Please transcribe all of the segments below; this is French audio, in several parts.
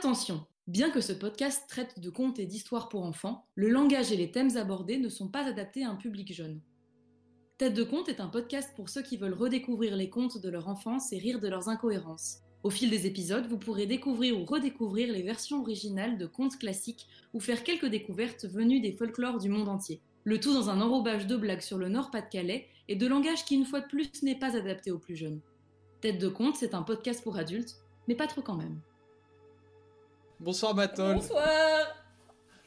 Attention, bien que ce podcast traite de contes et d'histoires pour enfants, le langage et les thèmes abordés ne sont pas adaptés à un public jeune. Tête de conte est un podcast pour ceux qui veulent redécouvrir les contes de leur enfance et rire de leurs incohérences. Au fil des épisodes, vous pourrez découvrir ou redécouvrir les versions originales de contes classiques ou faire quelques découvertes venues des folklores du monde entier. Le tout dans un enrobage de blagues sur le Nord-Pas-de-Calais et de langage qui, une fois de plus, n'est pas adapté aux plus jeunes. Tête de conte, c'est un podcast pour adultes, mais pas trop quand même. Bonsoir Mathol. Bonsoir.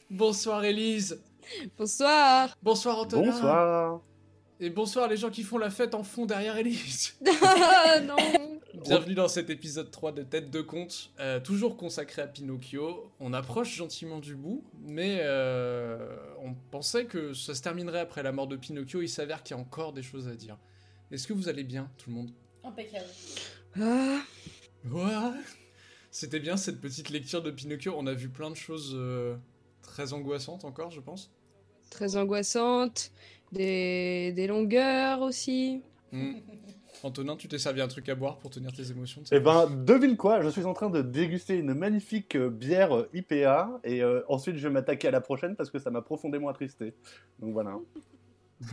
Bonsoir Élise. Bonsoir. Bonsoir Antonin. Bonsoir. Et bonsoir les gens qui font la fête en fond derrière Élise. Ah non. Bienvenue dans cet épisode 3 de Tête de Conte, euh, toujours consacré à Pinocchio. On approche gentiment du bout, mais euh, on pensait que ça se terminerait après la mort de Pinocchio. Il s'avère qu'il y a encore des choses à dire. Est-ce que vous allez bien, tout le monde? Impeccable. Ah, Ouais. C'était bien cette petite lecture de Pinocchio. On a vu plein de choses euh, très angoissantes encore, je pense. très angoissante. Des, des longueurs aussi. Hmm. Antonin, tu t'es servi un truc à boire pour tenir tes émotions Eh ben, devine quoi, je suis en train de déguster une magnifique euh, bière euh, IPA et euh, ensuite je vais m'attaquer à la prochaine parce que ça m'a profondément attristé. Donc voilà,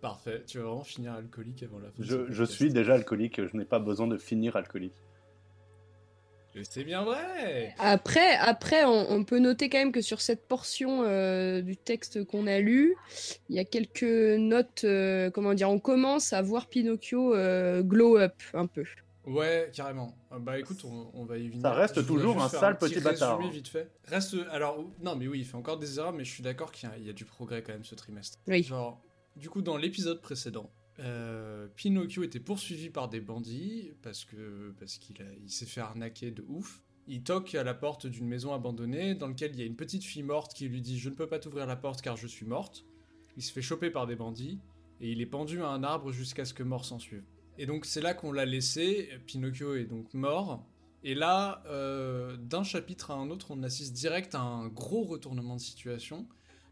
Parfait, tu vas vraiment finir alcoolique avant la fin. je, je suis déjà alcoolique, je n'ai pas besoin de finir alcoolique. C'est bien vrai Après, après on, on peut noter quand même que sur cette portion euh, du texte qu'on a lu, il y a quelques notes, euh, comment dire, on commence à voir Pinocchio euh, glow up un peu. Ouais, carrément. Ah Bah écoute, on, on va y venir. Ça reste Je toujours un sale petit petit bâtard, résumé hein. vite fait. Reste, alors, non mais oui, il fait encore des erreurs, mais je suis d'accord qu'il y, y a du progrès quand même ce trimestre. Oui. Genre, du coup, dans l'épisode précédent, euh, Pinocchio était poursuivi par des bandits parce que qu'il s'est fait arnaquer de ouf. Il toque à la porte d'une maison abandonnée dans laquelle il y a une petite fille morte qui lui dit Je ne peux pas t'ouvrir la porte car je suis morte. Il se fait choper par des bandits et il est pendu à un arbre jusqu'à ce que mort s'en suive. Et donc c'est là qu'on l'a laissé. Pinocchio est donc mort. Et là, euh, d'un chapitre à un autre, on assiste direct à un gros retournement de situation,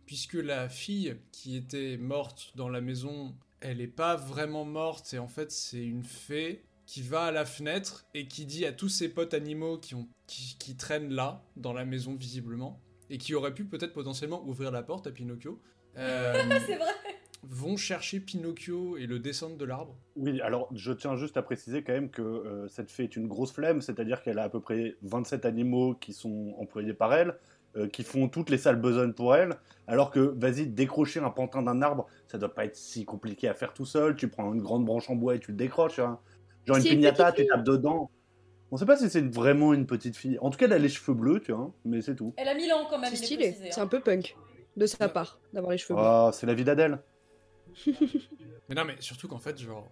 puisque la fille qui était morte dans la maison, elle n'est pas vraiment morte, et en fait c'est une fée qui va à la fenêtre et qui dit à tous ses potes animaux qui, ont, qui, qui traînent là, dans la maison visiblement, et qui auraient pu peut-être potentiellement ouvrir la porte à Pinocchio, euh, C'est vrai. vont chercher Pinocchio et le descendre de l'arbre. Oui, alors je tiens juste à préciser quand même que euh, cette fée est une grosse flemme, c'est-à-dire qu'elle a à peu près 27 animaux qui sont employés par elle, euh, qui font toutes les sales besognes pour elle, alors que, vas-y, décrocher un pantin d'un arbre, ça doit pas être si compliqué à faire tout seul, tu prends une grande branche en bois et tu le décroches, hein. genre une C'est une pignata, petite tu tapes dedans. On sait pas si c'est vraiment une petite fille. En tout cas, elle a les cheveux bleus, tu vois, mais c'est tout. Elle a 1000 ans quand même. C'est stylé, c'est hein. un peu punk de sa part d'avoir les cheveux. Ah, c'est la vie d'Adèle. Mais non, mais surtout qu'en fait, genre,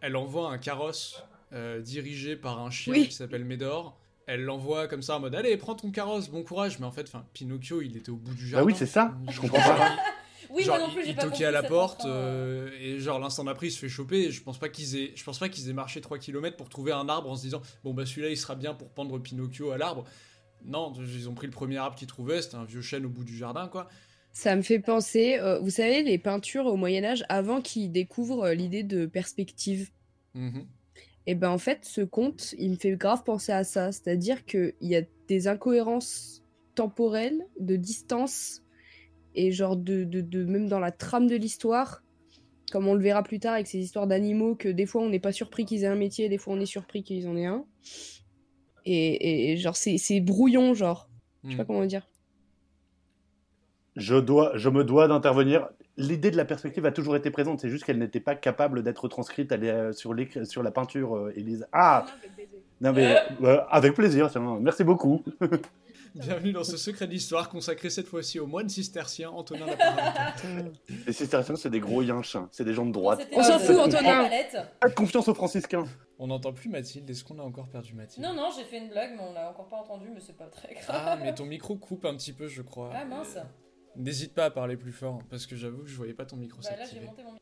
elle envoie un carrosse euh, dirigé par un chien Oui. qui s'appelle Médor. Elle l'envoie comme ça en mode Allez, prends ton carrosse, bon courage. Mais en fait, enfin, Pinocchio, il était au bout du Bah jardin. oui, c'est ça, je comprends pas. Oui, genre, moi non plus, il, j'ai il pas toquait compris à la porte euh. et genre l'instant d'après il se fait choper et je pense pas qu'ils aient je pense pas qu'ils aient marché 3 km pour trouver un arbre en se disant bon bah celui-là il sera bien pour pendre Pinocchio à l'arbre. Non, ils ont pris le premier arbre qu'ils trouvaient, c'était un vieux chêne au bout du jardin quoi. Ça me fait penser, euh, vous savez, les peintures au Moyen Âge, avant qu'ils découvrent euh, l'idée de perspective. Mhm. Et ben en fait, ce conte, il me fait grave penser à ça. C'est-à-dire qu'il y a des incohérences temporelles, de distance, et genre de, de, de- même dans la trame de l'histoire, comme on le verra plus tard avec ces histoires d'animaux, que des fois on n'est pas surpris qu'ils aient un métier, des fois on est surpris qu'ils en aient un. Et, et genre c'est c'est brouillon, genre. Je sais pas Mhm. comment dire. Je, dois, je me dois d'intervenir. L'idée de la perspective a toujours été présente, c'est juste qu'elle n'était pas capable d'être transcrite elle est, euh, sur, la peinture, euh, Élise. Ah Non mais, euh, avec plaisir, merci beaucoup. Bienvenue dans ce secret d'histoire consacré cette fois-ci au moine cistercien Antonin Laparente. Les cisterciens, c'est des gros yinches, hein. c'est des gens de droite. On s'en fout, Antonin. Pas de confiance aux franciscains. On n'entend plus Mathilde, est-ce qu'on a encore perdu Mathilde? Non, non, j'ai fait une blague, mais on l'a encore pas entendu, mais c'est pas très grave. Ah mais ton micro coupe un petit peu je crois. Ah, mince. N'hésite pas à parler plus fort parce que j'avoue que je voyais pas ton micro Bah là, j'ai s'activer. monté mon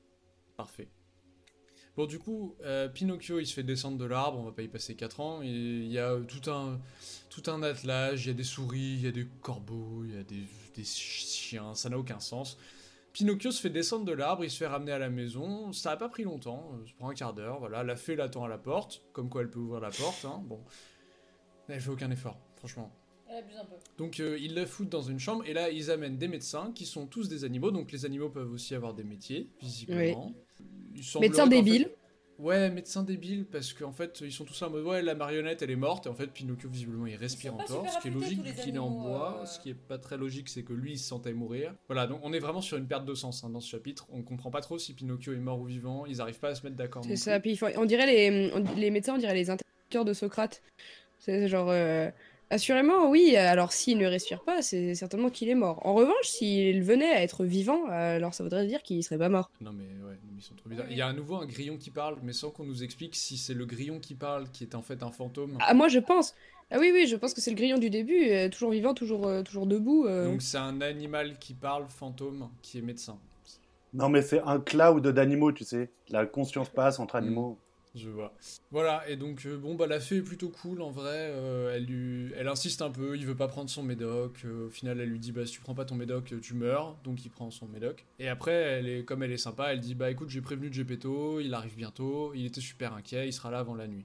Parfait. Bon, du coup, euh, Pinocchio, il se fait descendre de l'arbre, on va pas y passer 4 ans, et il y a euh, tout un, tout un attelage, il y a des souris, il y a des corbeaux, il y a des, des chiens, ça n'a aucun sens. Pinocchio se fait descendre de l'arbre, il se fait ramener à la maison, ça a pas pris longtemps, euh, ça prend un quart d'heure, voilà, la fée l'attend à la porte, comme quoi elle peut ouvrir la porte, hein, bon. Elle fait aucun effort, franchement. Elle abuse un peu. Donc euh, ils la foutent dans une chambre et là ils amènent des médecins qui sont tous des animaux. Donc les animaux peuvent aussi avoir des métiers, visiblement. Il semblerait Médecin qu'en fait- débile. Ouais, médecin débile parce qu'en fait ils sont tous là en mode ouais la marionnette elle est morte et en fait Pinocchio visiblement il respire encore, ce qui est logique vu qu'il est en bois. euh. Ce qui est pas très logique c'est que lui il se sentait mourir. Voilà donc on est vraiment sur une perte de sens hein, dans ce chapitre. On comprend pas trop si Pinocchio est mort ou vivant. Ils arrivent pas à se mettre d'accord. C'est ça. Puis on dirait les, on- les médecins, on dirait les interlocuteurs de Socrate. C'est genre. euh, Assurément, oui. Alors, s'il ne respire pas, c'est certainement qu'il est mort. En revanche, s'il venait à être vivant, alors ça voudrait dire qu'il serait pas mort. Non mais ouais, ils sont trop bizarres. Il y a à nouveau un grillon qui parle, mais sans qu'on nous explique si c'est le grillon qui parle qui est en fait un fantôme. Ah, moi, je pense. Ah oui, oui, je pense que c'est le grillon du début, euh, toujours vivant, toujours, euh, toujours debout. euh. Donc c'est un animal qui parle, fantôme, qui est médecin. Non, mais c'est un cloud d'animaux, tu sais. La conscience passe entre animaux. Je vois. Voilà, et donc euh, bon bah la fée est plutôt cool en vrai. euh, elle elle insiste un peu. Il veut pas prendre son médoc. euh, au final, elle lui dit bah si tu prends pas ton médoc, tu meurs. Donc il prend son médoc. Et après, elle est comme elle est sympa, elle dit bah écoute j'ai prévenu Geppetto, il arrive bientôt. Il était super inquiet, il sera là avant la nuit.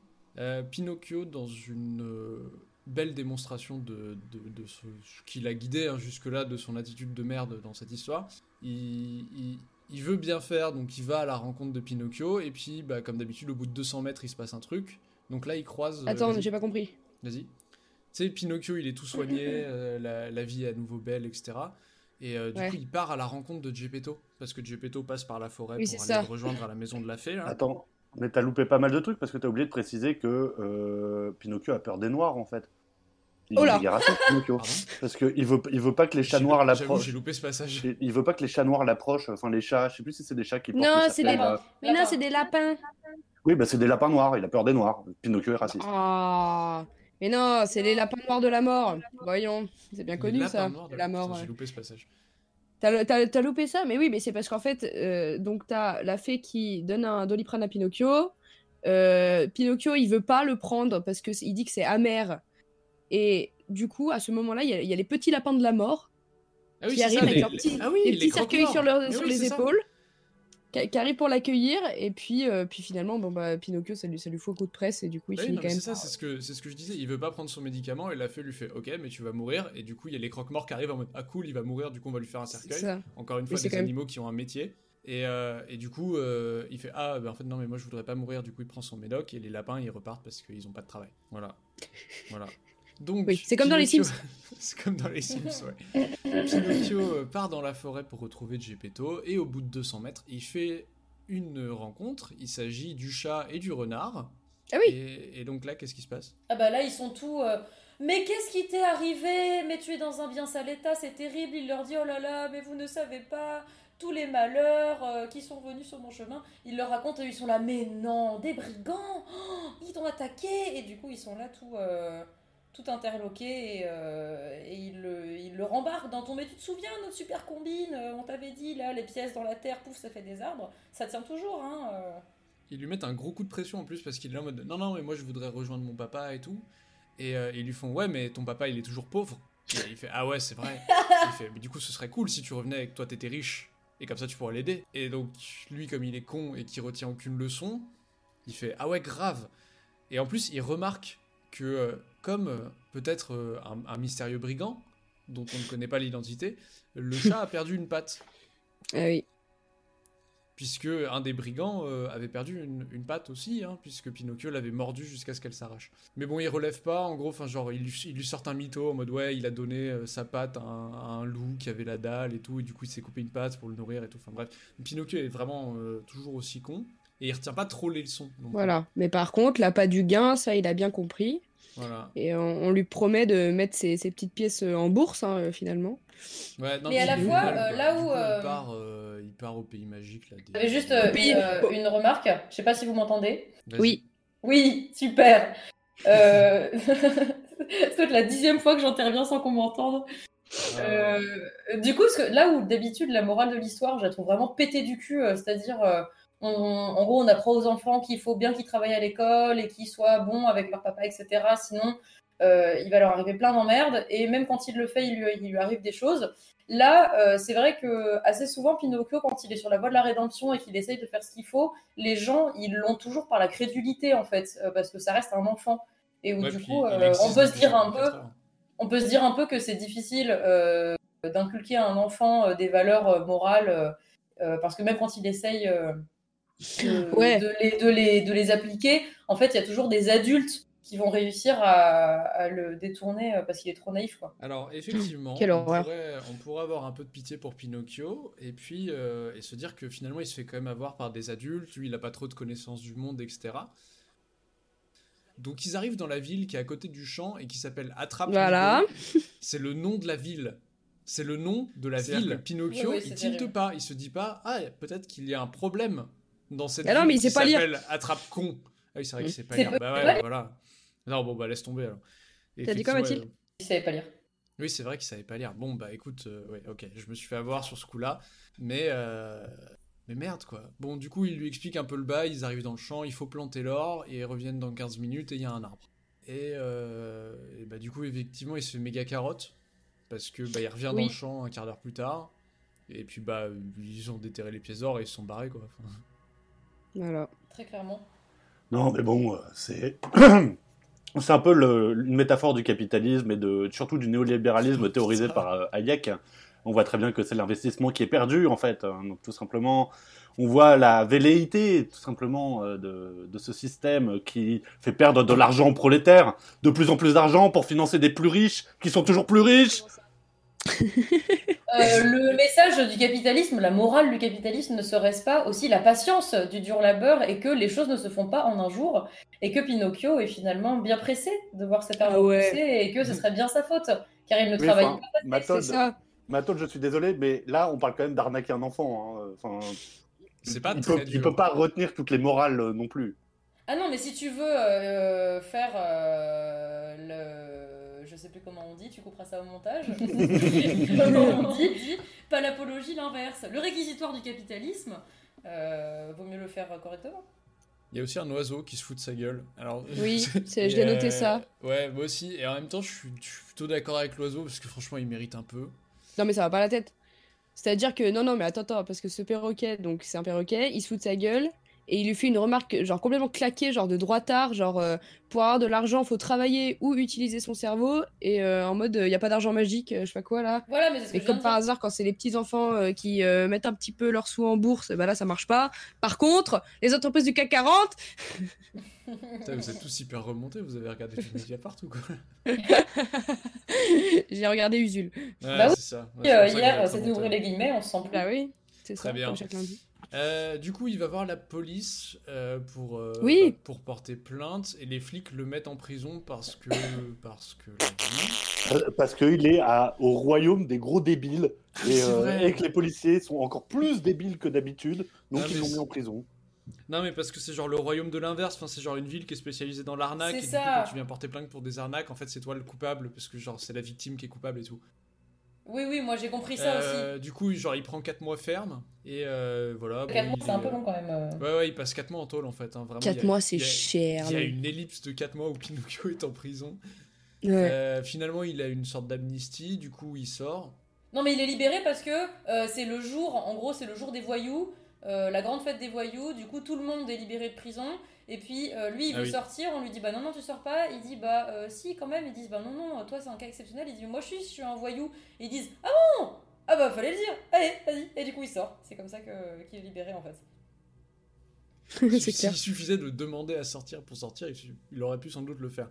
Pinocchio dans une belle démonstration de, ce, qui l'a guidé hein, jusque-là, de son attitude de merde dans cette histoire. Il- il veut bien faire, donc il va à la rencontre de Pinocchio, et puis, bah, comme d'habitude, au bout de 200 mètres, il se passe un truc. Donc là, il croise. euh, Attends, j'ai pas compris. Vas-y. Tu sais, Pinocchio, il est tout soigné, euh, la, la vie est à nouveau belle, etc. Et euh, du Ouais. coup, il part à la rencontre de Geppetto, parce que Geppetto passe par la forêt Oui, pour c'est aller ça. rejoindre à la maison de la fée. là. Attends, mais t'as loupé pas mal de trucs parce que t'as oublié de préciser que euh, Pinocchio a peur des noirs en fait. Il Oh là raciste, Pinocchio. Parce qu'il veut, il veut pas que les chats noirs l'approchent. j'ai loupé ce passage. Il- Il veut pas que les chats noirs l'approchent, enfin les chats, je sais plus si c'est des chats qui portent Non, le c'est des- là. Mais non, c'est des lapins. Oui, bah c'est des lapins noirs, il a peur des noirs. Pinocchio est raciste. Ah, mais non, c'est les lapins noirs de la mort. Voyons, c'est bien connu ça. de- La mort. J'ai loupé ce passage. T'as t'as- t'as loupé ça, mais oui, mais c'est parce qu'en fait, euh, donc t'as la fée qui donne un doliprane à Pinocchio. Euh, Pinocchio, il veut pas le prendre parce que il dit que c'est amer. Et du coup, à ce moment-là, il y, a- il y a les petits lapins de la mort Ah oui, qui arrivent ça, avec les- leurs petits, Ah oui, les les petits cercueils sur, leur- croque-morts. Mais sur oui, les épaules, qui, qui arrivent pour l'accueillir. Et puis, euh, puis finalement, bon bah Pinocchio, ça lui, ça lui faut un coup de presse et du coup, il Ah oui, finit non, quand même. c'est ça, c'est ce que c'est ce que je disais. Il veut pas prendre son médicament et la fée lui fait OK, mais tu vas mourir. Et du coup, il y a les croque-morts qui arrivent en mode ah cool, il va mourir. Du coup, on va lui faire un cercueil. Encore une fois, des même- animaux qui ont un métier. Et, euh, et du coup, euh, il fait ah ben en fait non mais moi je voudrais pas mourir. Du coup, il prend son médoc et les lapins ils repartent parce qu'ils ont pas de travail. Voilà, voilà. Donc Oui, c'est comme dans les Sims. c'est comme dans les Sims, ouais. Pinocchio euh, part dans la forêt pour retrouver Geppetto et au bout de 200 mètres, il fait une rencontre. Il s'agit du chat et du renard. Ah oui. Et, et donc là, qu'est-ce qui se passe? Ah bah là, ils sont tous. euh, mais qu'est-ce qui t'est arrivé? Mais tu es dans un bien sale état, c'est terrible. Il leur dit oh là là, mais vous ne savez pas tous les malheurs euh, qui sont venus sur mon chemin. Il leur raconte et ils sont là, mais non, des brigands Oh, Ils t'ont attaqué Et du coup, ils sont là tout. euh, tout interloqués et, euh, et ils, le, ils le rembarquent dans ton mais tu te souviens notre super combine euh, on t'avait dit là les pièces dans la terre pouf ça fait des arbres ça tient toujours hein euh. Ils lui mettent un gros coup de pression en plus parce qu'il est là en mode non, non, mais moi je voudrais rejoindre mon papa et tout. Et euh, ils lui font ouais, mais ton papa il est toujours pauvre. Et il fait ah ouais, c'est vrai. il fait mais du coup, ce serait cool si tu revenais avec toi, t'étais riche. Et comme ça, tu pourrais l'aider. Et donc, lui, comme il est con et qui retient aucune leçon, il fait ah ouais, grave. Et en plus, il remarque que, comme euh, peut-être euh, un, un mystérieux brigand, dont on ne connaît pas l'identité, le chat a perdu une patte. Ah oui. puisque un des brigands euh, avait perdu une, une patte aussi, hein, puisque Pinocchio l'avait mordu jusqu'à ce qu'elle s'arrache. Mais bon, il relève pas, en gros, enfin genre, il, lui- il lui sort un mytho en mode ouais, il a donné sa patte à un, à un loup qui avait la dalle et tout, et du coup il s'est coupé une patte pour le nourrir et tout. Enfin bref, Pinocchio est vraiment euh, toujours aussi con, et il retient pas trop les leçons. Voilà. Mais par contre, là, pas du gain, ça, il a bien compris. Voilà. Et on, on lui promet de mettre ses, ses petites pièces euh, en bourse, hein, euh, finalement. Ouais, non, Mais à la fois, euh, là où, coup, euh, il, part, euh, il part au pays magique là. des- J'avais juste euh, une, euh, une remarque. Je sais pas si vous m'entendez. Oui. Oui, super. Euh... C'est peut-être la dixième fois que j'interviens sans qu'on m'entende. Ah, Euh, du coup, parce que là où d'habitude la morale de l'histoire, je la trouve vraiment pétée du cul, c'est-à-dire, euh, on- en gros, on apprend aux enfants qu'il faut bien qu'ils travaillent à l'école et qu'ils soient bons avec leur papa, etc. Sinon, euh, il va leur arriver plein d'emmerdes. Et même quand il le fait, il lui, il lui arrive des choses. Là, euh, c'est vrai que assez souvent, Pinocchio, quand il est sur la voie de la rédemption et qu'il essaye de faire ce qu'il faut, les gens, ils l'ont toujours par la crédulité, en fait, euh, parce que ça reste un enfant. et où Ouais, du coup, on peut se dire un 24 peu, on peut se dire un peu que c'est difficile d'inculquer à un enfant des valeurs morales, parce que même quand il essaye de, Ouais. de les, de, les, de les appliquer, en fait, il y a toujours des adultes qui vont réussir à, à le détourner euh, parce qu'il est trop naïf. Quoi. Alors effectivement, on pourrait, on pourrait avoir un peu de pitié pour Pinocchio et puis euh, et se dire que finalement il se fait quand même avoir par des adultes, lui il a pas trop de connaissances du monde, etc. Donc ils arrivent dans la ville qui est à côté du champ et qui s'appelle Attrape. Voilà. C'est le nom de la ville. C'est le nom de la ville. Pinocchio, Oui, oui, il tilte terrible. pas, il se dit pas ah peut-être qu'il y a un problème dans cette Ah non, ville mais il qui sait pas lire. s'appelle Attrape con. Ah oui c'est vrai qu'il sait pas lire. Bah ouais voilà. Non bon bah laisse tomber alors. T'as dit quoi, Mathilde? Il savait pas lire. oui, c'est vrai qu'il savait pas lire. Bon, bah écoute, euh, ouais, ok, je me suis fait avoir sur ce coup-là, mais euh, mais merde quoi. Bon, du coup, il lui explique un peu le bail, ils arrivent dans le champ, il faut planter l'or, et ils reviennent dans 15 minutes et il y a un arbre. Et, euh, et bah du coup, effectivement, il se fait méga carotte, parce que bah il revient dans le champ un quart d'heure plus tard, et puis bah ils ont déterré les pièces d'or et ils se sont barrés quoi. Enfin, Voilà. Très clairement. Non, mais bon, euh, c'est. C'est un peu le- une métaphore du capitalisme et de, surtout du néolibéralisme théorisé par euh, Hayek. On voit très bien que c'est l'investissement qui est perdu, en fait. hein. Donc, tout simplement, on voit la velléité, tout simplement, euh, de, de ce système qui fait perdre de l'argent aux prolétaires, de plus en plus d'argent pour financer des plus riches, qui sont toujours plus riches. Euh, le message du capitalisme, la morale du capitalisme ne serait-ce pas aussi la patience du dur labeur et que les choses ne se font pas en un jour et que Pinocchio est finalement bien pressé de voir cet arbre Ah ouais. pousser et que ce serait bien sa faute car il ne Oui, travaille enfin, pas. C'est ça. Mathilde, je suis désolé, mais là, on parle quand même d'arnaquer un enfant. hein. Enfin, c'est pas il très peut, il dur. peut pas retenir toutes les morales euh, non plus. Ah non, mais si tu veux euh, faire euh, le. Je sais plus comment on dit, tu couperas ça au montage. comment on dit Pas l'apologie, l'inverse. Le réquisitoire du capitalisme, euh, vaut mieux le faire correctement. Il y a aussi un oiseau qui se fout de sa gueule. Alors, Oui, j'ai noté euh, ça. Ouais, moi aussi. Et en même temps, je suis, je suis plutôt d'accord avec l'oiseau parce que franchement, il mérite un peu. Non, mais ça va pas la tête. C'est-à-dire que, non, non, mais attends, attends, parce que ce perroquet, donc c'est un perroquet, il se fout de sa gueule, et il lui fait une remarque, genre complètement claquée, genre de droitard, genre euh, pour avoir de l'argent, faut travailler ou utiliser son cerveau, et euh, en mode, il y a pas d'argent magique, euh, je sais pas quoi là. Voilà, mais comme par hasard, quand c'est les petits enfants euh, qui euh, mettent un petit peu leurs sous en bourse, bah là ça marche pas. Par contre, les entreprises du CAC 40, Putain, vous êtes tous hyper remontés, vous avez regardé du Mediapart ou quoi j'ai regardé Usul. Ouais, Bah oui. c'est ça. Ouais, Euh, hier, c'était ouvrir les guillemets, on se sent plus. Bah oui, c'est Très ça, bien. comme chaque lundi. Euh, du coup, il va voir la police euh, pour, euh, Oui. bah, pour porter plainte et les flics le mettent en prison parce que. parce que. Parce qu'il est à, au royaume des gros débiles et, euh, vrai. et que les policiers sont encore plus débiles que d'habitude, donc Ah, ils l'ont mis en prison. Non, mais parce que c'est genre le royaume de l'inverse, enfin, c'est genre une ville qui est spécialisée dans l'arnaque C'est et du coup, ça. quand tu viens porter plainte pour des arnaques, en fait, c'est toi le coupable parce que genre c'est la victime qui est coupable et tout. Oui, oui, moi j'ai compris ça aussi. Euh, du coup, genre il prend 4 mois ferme et euh, voilà. bon, 4 mois, il c'est un peu long quand même. euh. Ouais, ouais, il passe 4 mois en tôle en fait. Hein, vraiment, 4 il y a- mois, c'est cher. Il y a une ellipse de 4 mois où Pinocchio est en prison. Ouais. Euh, finalement, il a une sorte d'amnistie, du coup, il sort. Non, mais il est libéré parce que euh, c'est le jour, en gros, c'est le jour des voyous, euh, la grande fête des voyous. Du coup, tout le monde est libéré de prison. Et puis, euh, lui, il Ah veut oui. sortir. On lui dit, bah non, non, tu sors pas. Il dit, bah euh, si, quand même. Ils disent, bah non, non, toi, c'est un cas exceptionnel. Il dit, moi, je suis, je suis un voyou. Ils disent, ah bon? Ah bah, fallait le dire. Allez, vas-y. Et du coup, il sort. C'est comme ça que- qu'il est libéré, en fait. S'il suffisait de demander à sortir pour sortir, il, aurait pu sans doute le faire.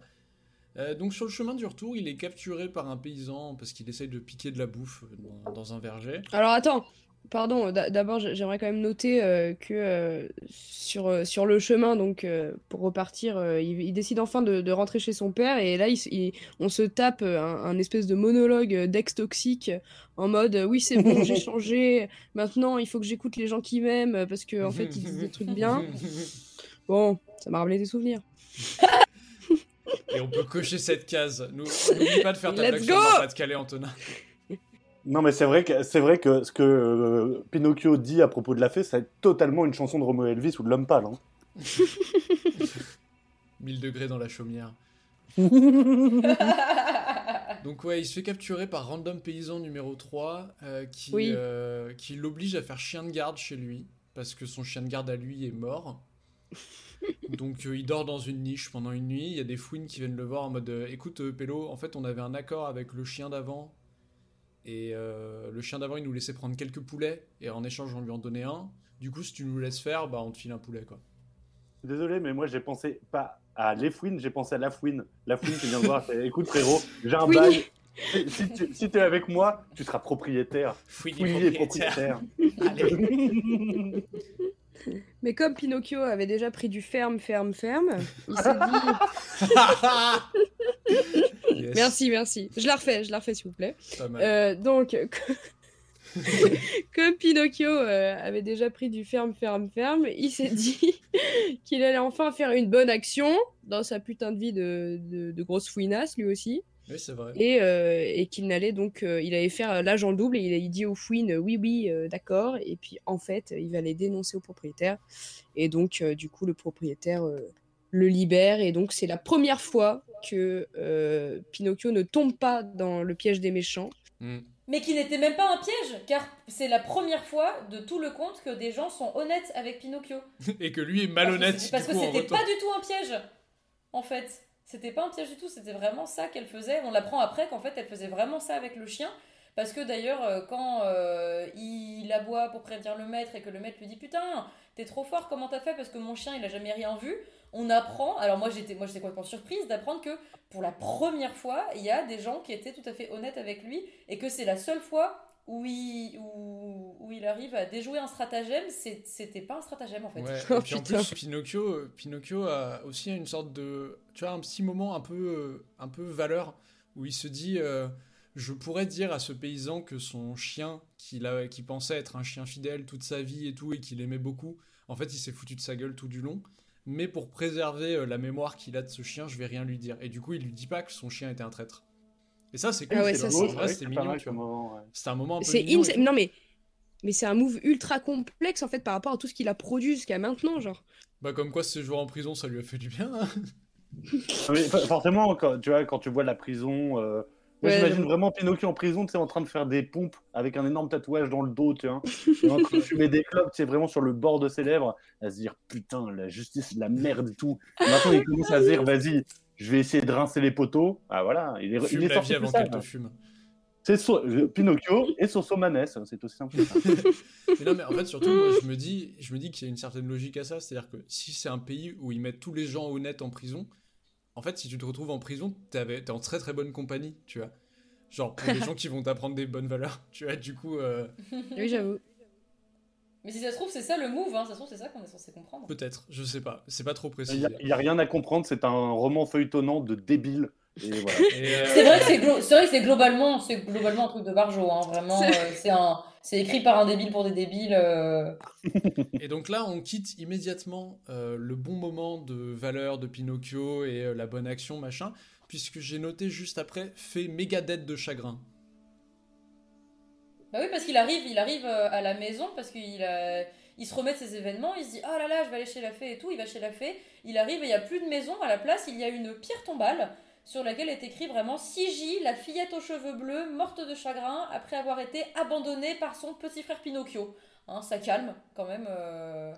Euh, donc sur le chemin du retour, il est capturé par un paysan parce qu'il essaye de piquer de la bouffe dans, dans un verger. Alors attends, pardon, d'a- d'abord j'ai- j'aimerais quand même noter euh, que euh, sur, euh, sur le chemin, donc euh, pour repartir, euh, il, il décide enfin de, de rentrer chez son père et là il, s- il- on se tape euh, un, un espèce de monologue euh, d'ex toxique en mode euh, oui c'est bon j'ai changé, maintenant il faut que j'écoute les gens qui m'aiment euh, parce qu'en en fait ils disent des trucs bien. Bon, ça m'a rappelé des souvenirs. Et on peut cocher cette case. N'oublie pas de faire ta Let's blague sur Pas-de-Calais, Antonin. Non, mais c'est vrai que c'est vrai que ce que euh, Pinocchio dit à propos de la fée, c'est totalement une chanson de Romo Elvis ou de l'homme pâle. hein. 1000 degrés dans la chaumière. Donc ouais, il se fait capturer par Random Paysan numéro 3 euh, qui, Oui. euh, qui l'oblige à faire chien de garde chez lui parce que son chien de garde à lui est mort. Donc euh, il dort dans une niche pendant une nuit. Il y a des fouines qui viennent le voir en mode euh, écoute euh, Pélo, en fait on avait un accord avec le chien d'avant et euh, le chien d'avant il nous laissait prendre quelques poulets et en échange on lui en donnait un. Du coup si tu nous laisses faire, bah on te file un poulet quoi. Désolé, mais moi j'ai pensé pas à les fouines, j'ai pensé à la fouine. La fouine qui vient me voir, fait, écoute frérot, j'ai un Oui. bail. Si tu si t'es avec moi, tu seras propriétaire. Fouine est propriétaire. Allez. Mais comme Pinocchio avait déjà pris du ferme, ferme, ferme, il s'est dit. Yes, Merci, merci. Je la refais, je la refais s'il vous plaît. Euh, donc, comme Pinocchio euh, avait déjà pris du ferme, ferme, ferme, il s'est dit qu'il allait enfin faire une bonne action dans sa putain de vie de, de, de grosse fouinasse, lui aussi. Oui c'est vrai. Et, euh, et qu'il n'allait donc, euh, il allait faire l'agent double et il, a- il dit aux fouines oui, oui, euh, d'accord. Et puis en fait, il va les dénoncer au propriétaire. Et donc, euh, du coup, le propriétaire euh, le libère. Et donc, c'est la première fois que euh, Pinocchio ne tombe pas dans le piège des méchants. Hmm. Mais qui n'était même pas un piège, car c'est la première fois de tout le conte que des gens sont honnêtes avec Pinocchio. Et que lui est malhonnête Parce que en c'était pas du tout un piège, en fait. C'était pas un piège du tout, c'était vraiment ça qu'elle faisait. On l'apprend après qu'en fait elle faisait vraiment ça avec le chien. Parce que d'ailleurs, euh, quand euh, il aboie pour prévenir le maître et que le maître lui dit Putain, t'es trop fort, comment t'as fait? Parce que mon chien il a jamais rien vu. On apprend, alors moi j'étais moi j'étais complètement surprise d'apprendre que pour la première fois, il y a des gens qui étaient tout à fait honnêtes avec lui et que c'est la seule fois où il, où, où il arrive à déjouer un stratagème. C'était pas un stratagème en fait. Ouais, Oh, et puis en plus, Pinocchio, Pinocchio a aussi une sorte de. Tu vois, un petit moment un peu, euh, un peu valeur où il se dit euh, Je pourrais dire à ce paysan que son chien, qu'il a, qui pensait être un chien fidèle toute sa vie et tout, et qu'il aimait beaucoup, en fait, il s'est foutu de sa gueule tout du long. Mais pour préserver euh, la mémoire qu'il a de ce chien, je vais rien lui dire. Et du coup, il lui dit pas que son chien était un traître. Et ça, c'est cool. Ah ouais, c'est c'est- mignon, moment, ouais. C'était un moment un peu C'est mignon. ins- et tout. Non, mais, mais c'est un move ultra complexe en fait par rapport à tout ce qu'il a produit jusqu'à maintenant. Genre. Bah, comme quoi, ce séjour en prison, ça lui a fait du bien. hein. Mais for- forcément, quand tu, vois, quand tu vois la prison, euh, moi, Ouais, j'imagine vraiment Pinocchio en prison, tu sais, en train de faire des pompes avec un énorme tatouage dans le dos, tu vois, et en train de fumer des clopes, tu sais, vraiment sur le bord de ses lèvres, à se dire putain, la justice, c'est la merde et tout. Et maintenant, il commence à se dire, vas-y, je vais essayer de rincer les poteaux. Ah voilà, il est, il est sorti avant te fume. C'est so- euh, Pinocchio et Soso Manès, c'est aussi simple que ça. Mais non, mais en fait, surtout, moi, je me dis, je me dis qu'il y a une certaine logique à ça. C'est-à-dire que si c'est un pays où ils mettent tous les gens honnêtes en prison, en fait, si tu te retrouves en prison, t'es en très très bonne compagnie, tu vois. Genre, pour des gens qui vont t'apprendre des bonnes valeurs, tu vois. Du coup, euh, Oui, j'avoue. Mais si ça se trouve, c'est ça le move, hein. ça se trouve, c'est ça qu'on est censé comprendre. peut-être, je sais pas. C'est pas trop Il précisé. n'y a, il y a rien à comprendre, c'est un roman feuilletonnant de débile. Voilà. Euh, C'est vrai que c'est glo- c'est vrai que c'est globalement, c'est globalement un truc de Barjo, hein. vraiment. C'est- euh, C'est un, c'est écrit par un débile pour des débiles. euh. Et donc là, on quitte immédiatement euh, le bon moment de valeur de Pinocchio et euh, la bonne action, machin, puisque j'ai noté juste après fait méga dette de chagrin. Bah oui, parce qu'il arrive, il arrive euh, à la maison parce qu'il a- il se remet de ses événements, il se dit oh là là, je vais aller chez la fée et tout, il va chez la fée, il arrive et il n'y a plus de maison, à la place il y a une pierre tombale sur laquelle est écrit vraiment Sigi, la fillette aux cheveux bleus, morte de chagrin après avoir été abandonnée par son petit frère Pinocchio. Hein, ça calme quand même. euh.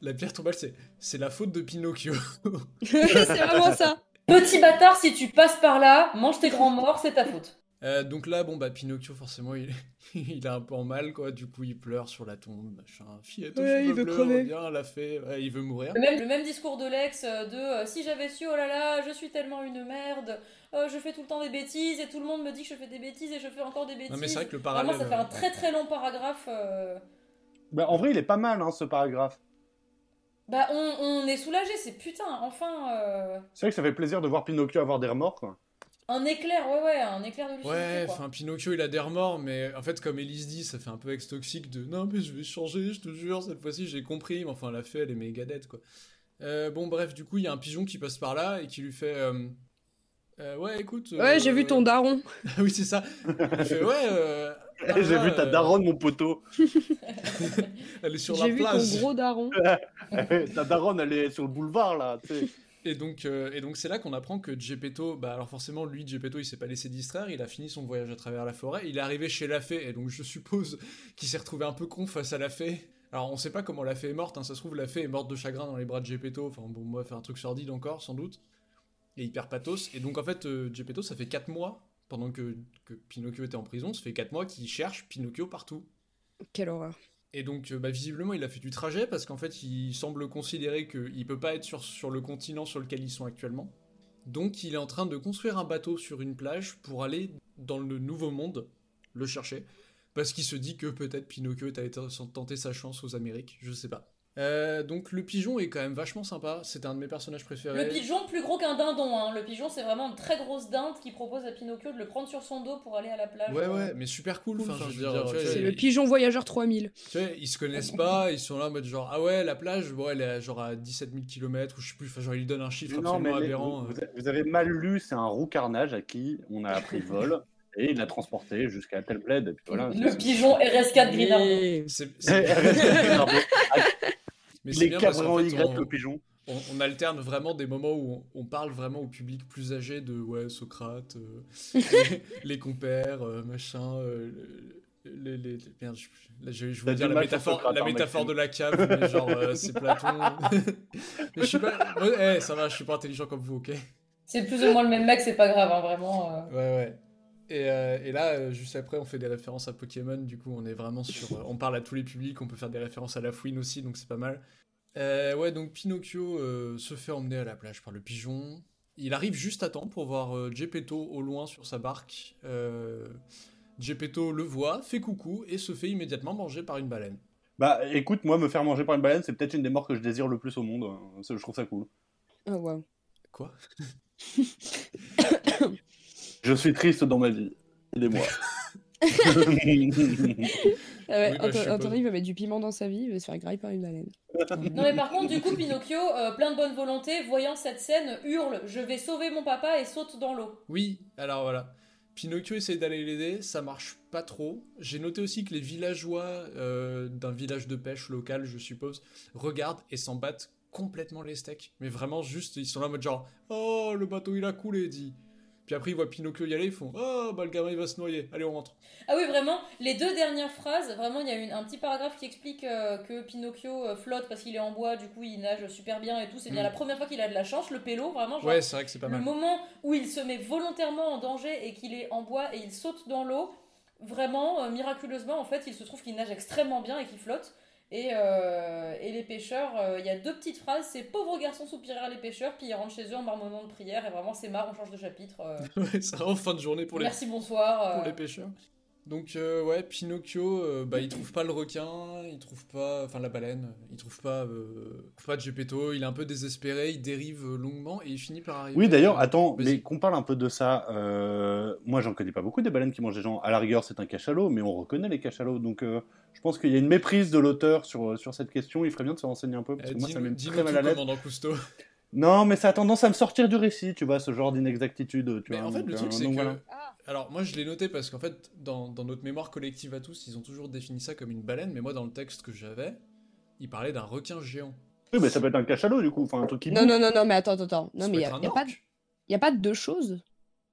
La pierre tombale, c'est c'est la faute de Pinocchio. c'est vraiment ça. Petit bâtard, si tu passes par là, mange tes grands morts, c'est ta faute. Euh, donc là, bon, bah, Pinocchio, forcément, il, il a un peu en mal, quoi. Du coup, il pleure sur la tombe, machin. Fillette, Ouais, il veut crever. reviens, la fée, ouais, il veut mourir. Le même, le même discours de Lex euh, de euh, si j'avais su, oh là là, je suis tellement une merde, euh, je fais tout le temps des bêtises et tout le monde me dit que je fais des bêtises et je fais encore des bêtises. Non, mais c'est vrai que le Vraiment, parallèle. ça fait un très très long paragraphe. euh. Bah, en vrai, il est pas mal, hein, ce paragraphe. Bah, on, on est soulagé, c'est putain, enfin, euh, C'est vrai que ça fait plaisir de voir Pinocchio avoir des remords, quoi. Un éclair, ouais, ouais, un éclair de lucidité. Ouais, enfin, Pinocchio, il a des remords, mais en fait, comme Elise dit, ça fait un peu ex-toxique de non, mais je vais changer, je te jure, cette fois-ci, j'ai compris. Mais enfin, la fée, elle est méga dead, quoi. Euh, bon, bref, du coup, il y a un pigeon qui passe par là et qui lui fait. euh, euh, ouais, écoute. Ouais, j'ai euh, vu ton daron. Ah oui, c'est ça. Il fait, ouais. euh, ah, J'ai vu ta euh, daronne, mon poteau. Elle est sur la J'ai vu place. ton gros daron. ta daronne, elle est sur le boulevard, là, tu sais. Et donc, euh, et donc c'est là qu'on apprend que Gepetto, bah alors forcément lui Gepetto il s'est pas laissé distraire, il a fini son voyage à travers la forêt, il est arrivé chez la fée et donc je suppose qu'il s'est retrouvé un peu con face à la fée, Alors, on sait pas comment la fée est morte, hein. ça se trouve, la fée est morte de chagrin dans les bras de Gepetto. Enfin, bon, moi, faire un truc sordide encore, sans doute. Et hyper pathos. Et donc, en fait, euh, Geppetto, ça fait 4 mois, pendant que, que Pinocchio était en prison, ça fait 4 mois qu'il cherche Pinocchio partout. Quelle horreur. Et donc, euh, bah, visiblement, il a fait du trajet parce qu'en fait, il semble considérer qu'il peut pas être sur, le continent sur lequel ils sont actuellement. Donc, il est en train de construire un bateau sur une plage pour aller dans le nouveau monde, le chercher. Parce qu'il se dit que peut-être Pinocchio a tenter sa chance aux Amériques, je sais pas. Euh, donc le pigeon est quand même vachement sympa, c'est un de mes personnages préférés. Le pigeon plus gros qu'un dindon, hein. le pigeon c'est vraiment une très grosse dinde qui propose à Pinocchio de le prendre sur son dos pour aller à la plage. Ouais ouais, mais super cool. Cool, enfin, enfin, je veux dire, C'est ils- le pigeon voyageur 3000. tu vois, ils se connaissent pas, ils sont là en mode genre ah ouais la plage, bon elle est à, genre à 17 000 km ou je sais plus, enfin genre il donne un chiffre Non, mais absolument les- aberrant. vous, euh. vous avez mal lu, c'est un roux carnage à qui on a appris le vol et il l'a transporté jusqu'à tel bled. Et puis voilà, Le c'est- pigeon RS4 Grinardo. Et- Mais c'est Les bien parce cadres qu'en en fait, Y, on- le pigeon. on, on alterne vraiment des moments où on, on parle vraiment au public plus âgé de ouais Socrate, euh, les, les compères, euh, machin, euh, les, les, les- merde, je, là, je, voulais dire la métaphore, Socrate, la hein, métaphore de la cave, mais genre euh, c'est Platon. mais je suis pas, ouais, eh, ça va, je suis pas intelligent comme vous, ok. C'est plus ou moins le même mec, c'est pas grave, hein, vraiment. euh. Ouais ouais. Et, euh, et là, euh, juste après, on fait des références à Pokémon. Du coup, on est vraiment sur. euh, on parle à tous les publics. On peut faire des références à la fouine aussi, donc c'est pas mal. Euh, ouais, donc Pinocchio euh, se fait emmener à la plage par le pigeon. Il arrive juste à temps pour voir euh, Geppetto au loin sur sa barque. Euh, Geppetto le voit, fait coucou et se fait immédiatement manger par une baleine. Bah écoute, moi me faire manger par une baleine, c'est peut-être une des morts que je désire le plus au monde. hein. Je trouve ça cool. Ah, waouh. Quoi? Je suis triste dans ma vie. Aidez-moi. Ah ouais, Oui, bah, Anto-. Anthony va mettre du piment dans sa vie, il va se faire grailler par une baleine. Non mais par contre, du coup, Pinocchio, euh, plein de bonne volonté, voyant cette scène, hurle « Je vais sauver mon papa » et saute dans l'eau. Oui, alors voilà. Pinocchio essaye d'aller l'aider, ça marche pas trop. J'ai noté aussi que les villageois euh, d'un village de pêche local, je suppose, regardent et s'en battent complètement les steaks. Mais vraiment, juste, ils sont là en mode genre Oh, le bateau il a coulé, dit. Puis après, ils voient Pinocchio y aller, ils font Oh, bah le gamin il va se noyer, allez, on rentre. Ah oui, vraiment, les deux dernières phrases, vraiment, il y a une- un petit paragraphe qui explique euh, que Pinocchio euh, flotte parce qu'il est en bois, du coup il nage super bien et tout. C'est bien Mm. la première fois qu'il a de la chance, le pélo, vraiment. Genre, Ouais, c'est vrai que c'est pas le mal. moment où il se met volontairement en danger et qu'il est en bois et il saute dans l'eau, vraiment, euh, miraculeusement, en fait, il se trouve qu'il nage extrêmement bien et qu'il flotte. Et, euh, et les pêcheurs, euh, il y a deux petites phrases, c'est pauvres garçons soupirirent les pêcheurs, puis ils rentrent chez eux en marmonnant de prière, et vraiment c'est marre, on change de chapitre. euh, Ouais, c'est vraiment fin de journée pour les, merci, bonsoir. euh. pour les pêcheurs. Donc euh, ouais, Pinocchio, euh, bah il trouve pas le requin, il trouve pas, enfin la baleine, il trouve pas, euh, trouve pas Geppetto, il est un peu désespéré, il dérive longuement et il finit par arriver. Oui, d'ailleurs, attends, mais qu'on parle un peu de ça. euh, moi, j'en connais pas beaucoup des baleines qui mangent des gens. À la rigueur, c'est un cachalot, mais on reconnaît les cachalots. Donc, je pense qu'il y a une méprise de l'auteur sur, sur cette question. Il ferait bien de se renseigner un peu, parce que moi, ça dis-nous m'est dis-nous très mal à l'aise. Non, mais ça a tendance à me sortir du récit, tu vois, ce genre d'inexactitude. tu Mais vois, en fait, donc, le euh, truc, c'est donc que. voilà. Alors, moi, je l'ai noté parce qu'en fait, dans, dans notre mémoire collective à tous, ils ont toujours défini ça comme une baleine, mais moi, dans le texte que j'avais, il parlait d'un requin géant. Oui, mais ça peut être un cachalot, du coup, enfin, un truc qui Non, non, non, non, mais attends, attends. Non, Ça mais il n'y a, pas orque. de- y a pas de deux choses?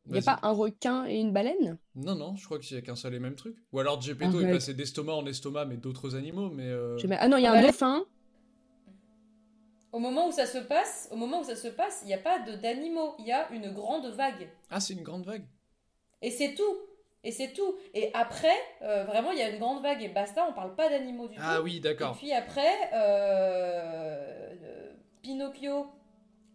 Il n'y a pas un requin et une baleine? Non, non, je crois qu'il y a qu'un seul et même truc. Ou alors Geppetto est Arrête. passé d'estomac en estomac, mais d'autres animaux, mais. euh, Je mets- Ah non, il y a un Baleine. dauphin. Au moment où ça se passe, au moment où ça se passe, il n'y a pas d'animaux, il y a une grande vague. Ah, c'est une grande vague. Et c'est tout. Et c'est tout. Et après, euh, vraiment, il y a une grande vague et basta, on parle pas d'animaux du Ah tout. oui, Et d'accord. puis après, euh, Pinocchio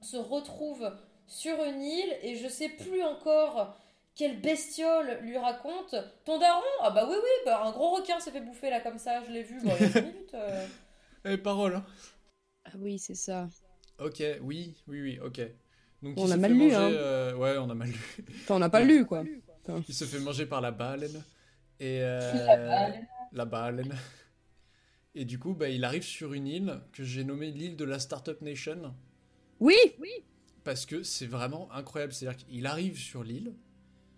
se retrouve sur une île et je sais plus encore quelle bestiole lui raconte. Ton daron Ah bah oui, oui, bah un gros requin s'est fait bouffer là comme ça, je l'ai vu bon, il y a 5 minutes. euh. Eh, parole, hein. Oui, c'est ça. Ok, oui, oui, oui, ok. Donc, On a mal lu, manger, hein. euh, Ouais, on a mal lu. Enfin, on n'a pas lu, quoi. Il se fait manger par la baleine. Et euh, La baleine. la baleine. Et du coup, bah, il arrive sur une île que j'ai nommée l'île de la Startup Nation. Oui Parce que c'est vraiment incroyable. C'est-à-dire qu'il arrive sur l'île.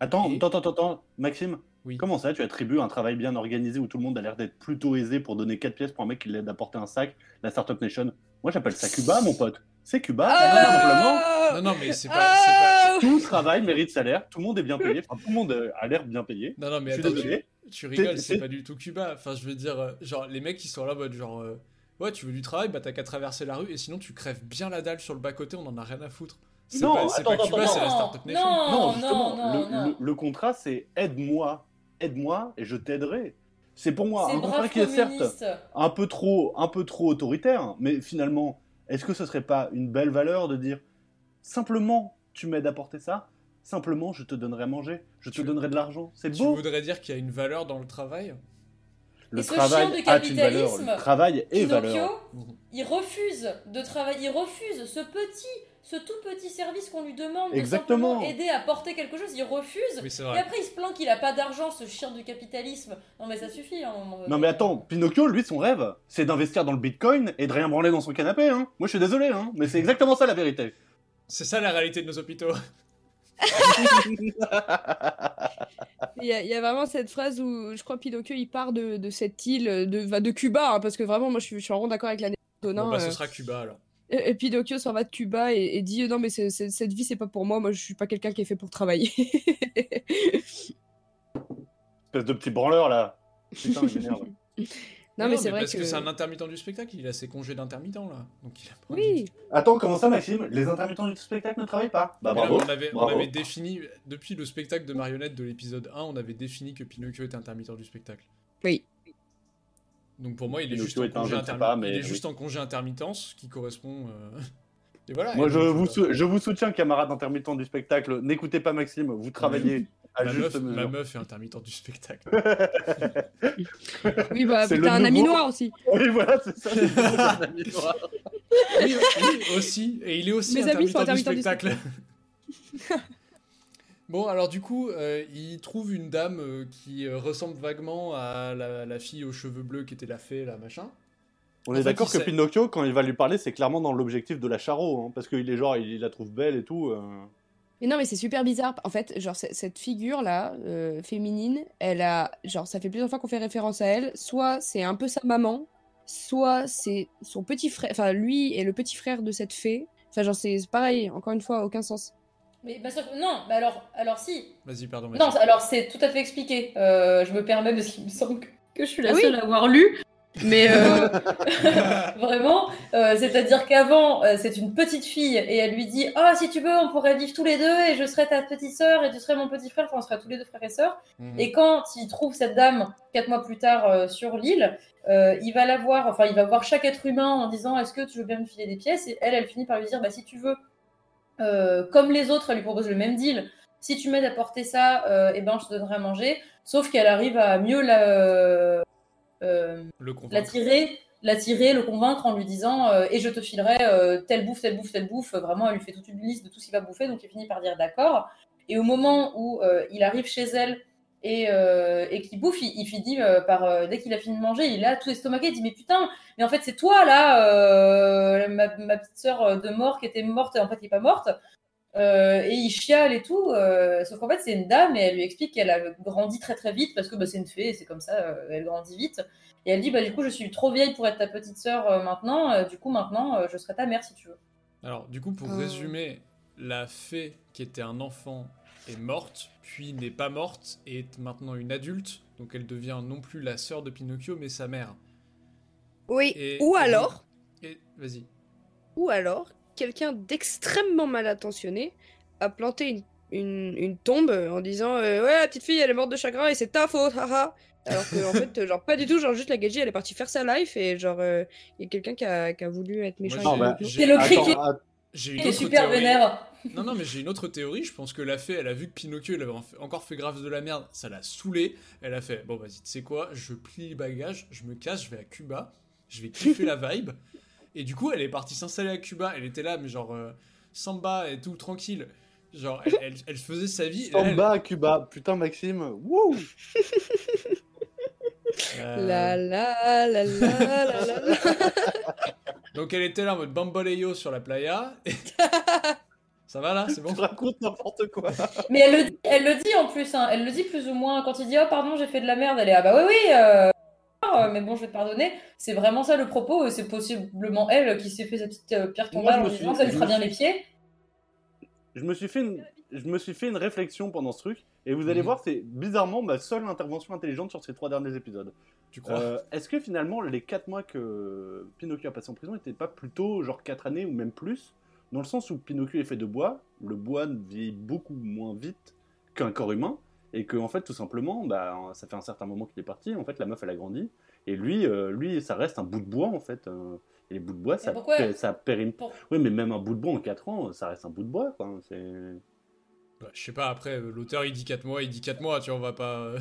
Attends, Et- attends, attends, attends, Maxime. Oui. Comment ça, tu attribues un travail bien organisé où tout le monde a l'air d'être plutôt aisé pour donner 4 pièces pour un mec qui l'aide à porter un sac, la Startup Nation? Moi, j'appelle ça Cuba, mon pote. C'est Cuba, Ah simplement. Non, non, mais c'est pas, pas- Tout travail mérite salaire, tout le monde est bien payé, enfin, tout le monde euh, a l'air bien payé. Non, non, mais attends. Tu rigoles, C'est- pas du tout Cuba. Enfin, je veux dire, euh, genre, les mecs qui sont là mode genre, euh, ouais, tu veux du travail, bah t'as qu'à traverser la rue et sinon tu crèves bien la dalle sur le bas-côté, on en a rien à foutre. C'est Non, pas, c'est attends, pas Cuba, c'est la non, Startup Nation. non. Non, justement, non, le, non. le- le contrat, c'est aide-moi, aide-moi et je t'aiderai. C'est pour moi un contrat qui est certes un peu trop, un peu trop autoritaire, mais finalement, est-ce que ce serait pas une belle valeur de dire simplement tu m'aides à porter ça, simplement je te donnerai à manger, je te Tu- donnerai de l'argent, c'est Tu beau. voudrais dire qu'il y a une valeur dans le travail? Le Et ce travail chien de a une valeur, capitalisme, le travail est Pinocchio, valeur. Il refuse de travailler, il refuse ce petit, ce tout petit service qu'on lui demande de Exactement. simplement aider à porter quelque chose, il refuse. Oui, Et après, il se plaint qu'il a pas d'argent, ce chien du capitalisme. Non, mais ça suffit. hein. Non mais attends, Pinocchio, lui, son rêve, c'est d'investir dans le Bitcoin et de rien branler dans son canapé. Hein. Moi, je suis désolé, hein, mais c'est exactement ça la vérité. C'est ça la réalité de nos hôpitaux. Il y, a, il y a vraiment cette phrase où je crois Pinocchio il part de, de cette île de, va de Cuba hein, parce que vraiment moi je suis, je suis en rond d'accord avec la. Bon, bah, euh, ce sera Cuba alors. Et, et Pinocchio s'en va de Cuba et, et dit non mais cette vie c'est pas pour moi, moi je suis pas quelqu'un qui est fait pour travailler. Espèce de petit branleur là. Putain, il m'énerve. non mais, c'est vrai parce que, que, c'est un intermittent du spectacle, il a ses congés d'intermittent là. Donc il a pas oui. Attends, comment ça, Maxime? Les intermittents du spectacle ne travaillent pas Bah là, on, avait, on avait défini, depuis le spectacle de marionnette de l'épisode 1, on avait défini que Pinocchio était intermittent du spectacle. Oui. Donc pour moi, il est, Pinocchio juste en, congé intermi- pas, il mais est oui. juste en congé intermittence, qui correspond... euh, Et voilà. Moi, et je donc, vous, euh, sou- je vous soutiens, camarades intermittents du spectacle. N'écoutez pas Maxime, vous travaillez à ma, juste meuf, ma meuf est intermittent du spectacle. Oui bah C'est t'as le un ami noir aussi. Oui, voilà, c'est ça. c'est un ami noir. oui, oui, aussi. Et il est aussi Mes amis sont intermittent du spectacle. Bon, alors du coup, euh, il trouve une dame euh, qui euh, ressemble vaguement à la, la fille aux cheveux bleus qui était la fée, là, machin. On En est d'accord que sait- Pinocchio, quand il va lui parler, c'est clairement dans l'objectif de la charo, hein, parce qu'il est genre, il, il la trouve belle et tout. euh. Mais non mais c'est super bizarre. En fait genre cette figure là féminine, elle a genre ça fait plusieurs fois qu'on fait référence à elle. Soit c'est un peu sa maman, soit c'est son petit frère. Enfin lui est le petit frère de cette fée. Enfin genre c'est pareil. Encore une fois aucun sens. Mais bah, sauf- non, bah alors, alors si. Vas-y, pardon. Non, Maxime. alors c'est tout à fait expliqué. Euh, je me permets parce qu'il me semble que, que je suis la Ah oui seule à avoir lu. Mais euh, vraiment, euh, c'est-à-dire qu'avant, euh, c'est une petite fille et elle lui dit Ah, si tu veux, on pourrait vivre tous les deux et je serais ta petite sœur et tu serais mon petit frère, enfin, on serait tous les deux frères et sœurs. Mhm. Et quand il trouve cette dame quatre mois plus tard euh, sur l'île, euh, il va la voir, enfin il va voir chaque être humain en disant est-ce que tu veux bien me filer des pièces? Et elle, elle finit par lui dire bah si tu veux, euh, comme les autres, elle lui propose le même deal. Si tu m'aides à porter ça, euh, eh ben je te donnerai à manger. Sauf qu'elle arrive à mieux la, euh, convaincre. l'attirer, l'attirer, le convaincre en lui disant euh, et je te filerai euh, telle bouffe, telle bouffe, telle bouffe. Vraiment, elle lui fait toute une liste de tout ce qu'il va bouffer, donc il finit par dire d'accord. Et au moment où euh, il arrive chez elle et, euh, et qu'il bouffe, il, il finit euh, par euh, dès qu'il a fini de manger, il est là tout estomaqué, il dit mais putain, mais en fait c'est toi là, euh, ma, ma petite sœur de mort qui était morte et en fait qui est pas morte. Euh, et il chiale et tout, euh, sauf qu'en fait c'est une dame et elle lui explique qu'elle a grandi très très vite parce que bah, c'est une fée et c'est comme ça, euh, elle grandit vite. Et elle dit bah du coup je suis trop vieille pour être ta petite sœur euh, maintenant, euh, du coup maintenant euh, je serai ta mère si tu veux. Alors, du coup, pour Euh. résumer, la fée qui était un enfant est morte, puis n'est pas morte, et est maintenant une adulte, donc elle devient non plus la sœur de Pinocchio, mais sa mère. Oui. Et- Ou et- alors, Et vas-y. ou alors, quelqu'un d'extrêmement mal intentionné a planté une, une, une tombe en disant euh, ouais la petite fille elle est morte de chagrin et c'est ta faute haha alors que en fait genre pas du tout genre juste la Gadji elle est partie faire sa life et genre euh, il y a quelqu'un qui a, qui a voulu être méchant Moi, avec bah, nous. j'ai- C'est le Attends, J'ai une est autre super théorie. vénère. Non, non, mais j'ai une autre théorie. Je pense que la fée, elle a vu que Pinocchio, il avait en fait- encore fait grave de la merde. Ça l'a saoulé. Elle a fait Bon, vas-y, tu sais quoi? Je plie les bagages, je me casse, je vais à Cuba. Je vais kiffer la vibe. Et du coup, elle est partie s'installer à Cuba. Elle était là, mais genre euh, samba et tout, tranquille. Genre, elle, elle- elle faisait sa vie. là, elle- Samba à Cuba. Putain, Maxime. Wouh Euh, La la la la la la la. Donc, elle était là en mode bamboleyo sur la playa. et- Ça va là? C'est bon? Tu racontes n'importe quoi. Mais elle le, dit, elle le dit en plus, hein, elle le dit plus ou moins quand il dit oh pardon j'ai fait de la merde, elle est ah bah oui oui, euh, mais bon je vais te pardonner. C'est vraiment ça le propos, et c'est possiblement elle qui s'est fait sa petite euh, pierre tombale je en me disant suis- ça lui fera bien suis- les pieds. Je me suis fait une, je me suis fait une réflexion pendant ce truc, et vous allez Mhm. voir, c'est bizarrement ma seule intervention intelligente sur ces trois derniers épisodes. Tu crois Euh, Est-ce que finalement, les 4 mois que Pinocchio a passé en prison n'étaient pas plutôt genre 4 années ou même plus? Dans le sens où Pinocchio est fait de bois, le bois vieillit beaucoup moins vite qu'un corps humain, et que en fait, tout simplement, bah, ça fait un certain moment qu'il est parti, en fait, la meuf elle a grandi, et lui, euh, lui ça reste un bout de bois en fait. euh, et les bouts de bois, ça, pourquoi- pé- ça périme. Pour- Oui, mais même un bout de bois en 4 ans, ça reste un bout de bois, quoi. C'est. Bah, Je sais pas, après, l'auteur il dit 4 mois, il dit 4 mois, tu vois, on va pas.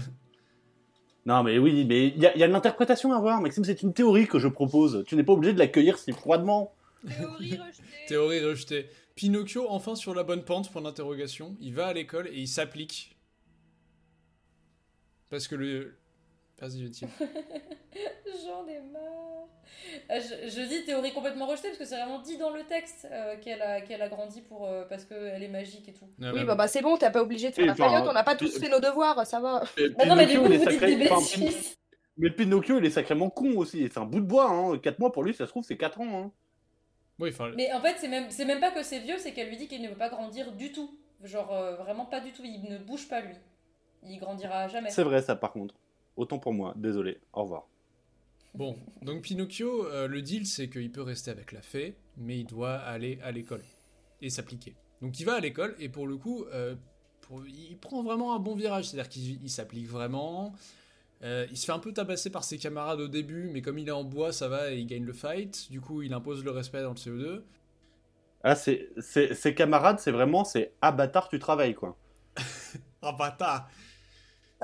Non, mais oui, mais il y, a- il y a de l'interprétation à voir, Maxime, c'est une théorie que je propose. Tu n'es pas obligé de l'accueillir si froidement. Théorie rejetée. Théorie rejetée. Pinocchio, enfin sur la bonne pente, point d'interrogation. Il va à l'école et il s'applique. Parce que le. Vas-y. J'en ai marre. Euh, Je, je dis théorie complètement rejetée parce que c'est vraiment dit dans le texte euh, qu'elle a, qu'elle a grandi pour, euh, parce qu'elle est magique et tout. Ah, Oui, bah, bah, bah c'est bon, t'as pas obligé de faire Et la faillotte, on n'a pas tous fait nos devoirs, ça va. Bah non, mais du Pinocchio, coup, il est vous dites des bêtises. Mais Pinocchio, il est sacrément con aussi. C'est un bout de bois, hein. 4 mois pour lui, ça se trouve, c'est 4 ans. Hein. Oui. Mais en fait, c'est même, c'est même pas que c'est vieux, c'est qu'elle lui dit qu'il ne veut pas grandir du tout. Genre, euh, vraiment pas du tout. Il ne bouge pas, lui. Il grandira jamais. C'est vrai, ça, par contre. Autant pour moi, désolé. Au revoir. Bon, donc Pinocchio, euh, le deal c'est qu'il peut rester avec la fée, mais il doit aller à l'école et s'appliquer. Donc il va à l'école et pour le coup, euh, pour- il prend vraiment un bon virage, c'est-à-dire qu'il il s'applique vraiment. Euh, il se fait un peu tabasser par ses camarades au début, mais comme il est en bois, ça va et il gagne le fight. Du coup, il impose le respect dans le CO2. Ah, c'est, c'est, ses camarades, c'est vraiment, c'est ah bâtard, tu travailles, quoi. Ah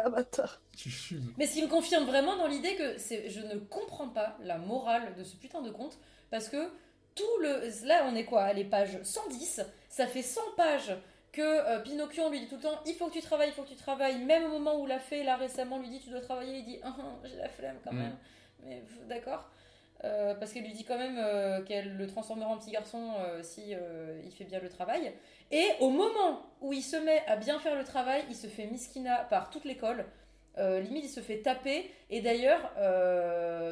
bâtard. Tu fumes. Mais ce qui me confirme vraiment dans l'idée que c'est, je ne comprends pas la morale de ce putain de conte, parce que tout le... Là, on est quoi À les pages 110, ça fait 100 pages que euh, Pinocchio, on lui dit tout le temps, il faut que tu travailles, il faut que tu travailles. Même au moment où la fée, là, récemment, lui dit, tu dois travailler, il dit, Ah, ah, j'ai la flemme quand Mm. même. Mais d'accord. Euh, parce qu'elle lui dit quand même euh, qu'elle le transformera en petit garçon euh, si euh, il fait bien le travail. Et au moment où il se met à bien faire le travail, il se fait miskina par toute l'école. Limite, il se fait taper. Et d'ailleurs,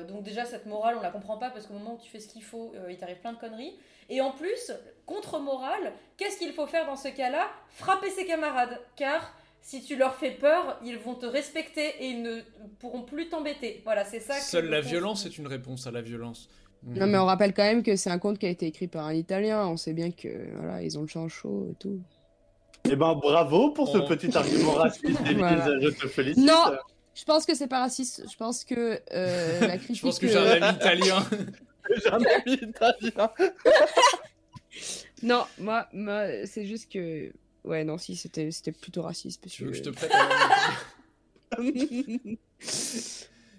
donc déjà, cette morale, on la comprend pas parce qu'au moment où tu fais ce qu'il faut, il t'arrive plein de conneries. Et en plus, contre-morale, qu'est-ce qu'il faut faire dans ce cas-là? Frapper ses camarades. Car si tu leur fais peur, ils vont te respecter et ils ne pourront plus t'embêter. Voilà, c'est ça. Seule le la violence est une réponse à la violence. Non, mais on rappelle quand même que c'est un conte qui a été écrit par un Italien. On sait bien que voilà, ils ont le champ chaud et tout. Eh ben, bravo pour ce petit argument raciste, Voilà. je te félicite. Non Je pense que c'est pas raciste. Je pense que euh, la critique. Je pense que j'ai un ami italien. J'ai un ami italien. Non, moi, moi c'est juste que. Ouais, non, si, c'était c'était plutôt raciste. Parce tu veux que je te prête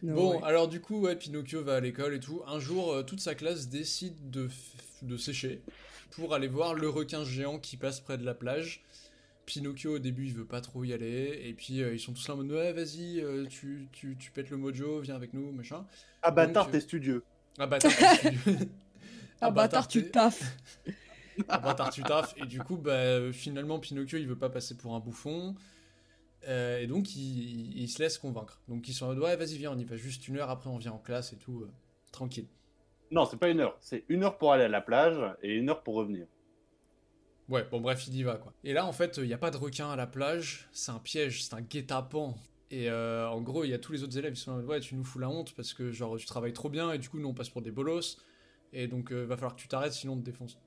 Non, Bon, ouais. alors du coup, ouais, Pinocchio va à l'école et tout. Un jour, euh, toute sa classe décide de, de sécher pour aller voir le requin géant qui passe près de la plage. Pinocchio, au début, il veut pas trop y aller. Et puis, euh, ils sont tous là en mode Ouais, vas-y, euh, tu, tu, tu pètes le mojo, viens avec nous, machin. Ah bâtard, t'es studieux. Ah, bâtard, tu- Ah, bâtard, tu t'es- taffes. Bâtard, tu taffes. Et du coup, bah, finalement, Pinocchio, il veut pas passer pour un bouffon. Euh, et donc, il, il se laisse convaincre. Donc, ils sont en mode Ouais, vas-y, viens, on y va juste une heure, après, on vient en classe et tout. euh, tranquille. Non, c'est pas une heure. C'est une heure pour aller à la plage et une heure pour revenir. Ouais, bon bref, il y va quoi. Et là, en fait, il n'y a pas de requin à la plage, c'est un piège, c'est un guet-apens. Et euh, en gros, il y a tous les autres élèves qui sont en mode, ouais, tu nous fous la honte parce que genre tu travailles trop bien et du coup, nous on passe pour des bolos. Et donc, euh, va falloir que tu t'arrêtes sinon on te défonce.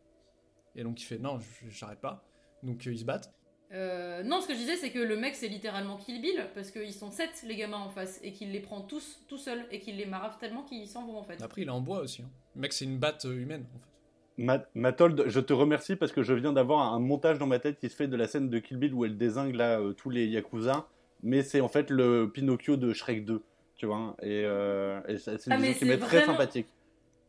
Et donc, il fait, non, j'arrête pas. Donc, euh, ils se battent. Euh, non, ce que je disais, c'est que le mec, c'est littéralement Kill Bill, parce qu'ils sont 7 les gamins en face, et qu'il les prend tous tout seul, et qu'il les marave tellement qu'ils s'en vont en fait. Après, il est en bois aussi. hein. Le mec, c'est une batte euh, humaine en fait. Je te remercie parce que je viens d'avoir un montage dans ma tête qui se fait de la scène de Kill Bill où elle désingue là euh, tous les Yakuza, mais c'est en fait le Pinocchio de Shrek 2, tu vois, et, euh, et c'est Ah, une vision qui c'est m'est très vraiment- sympathique.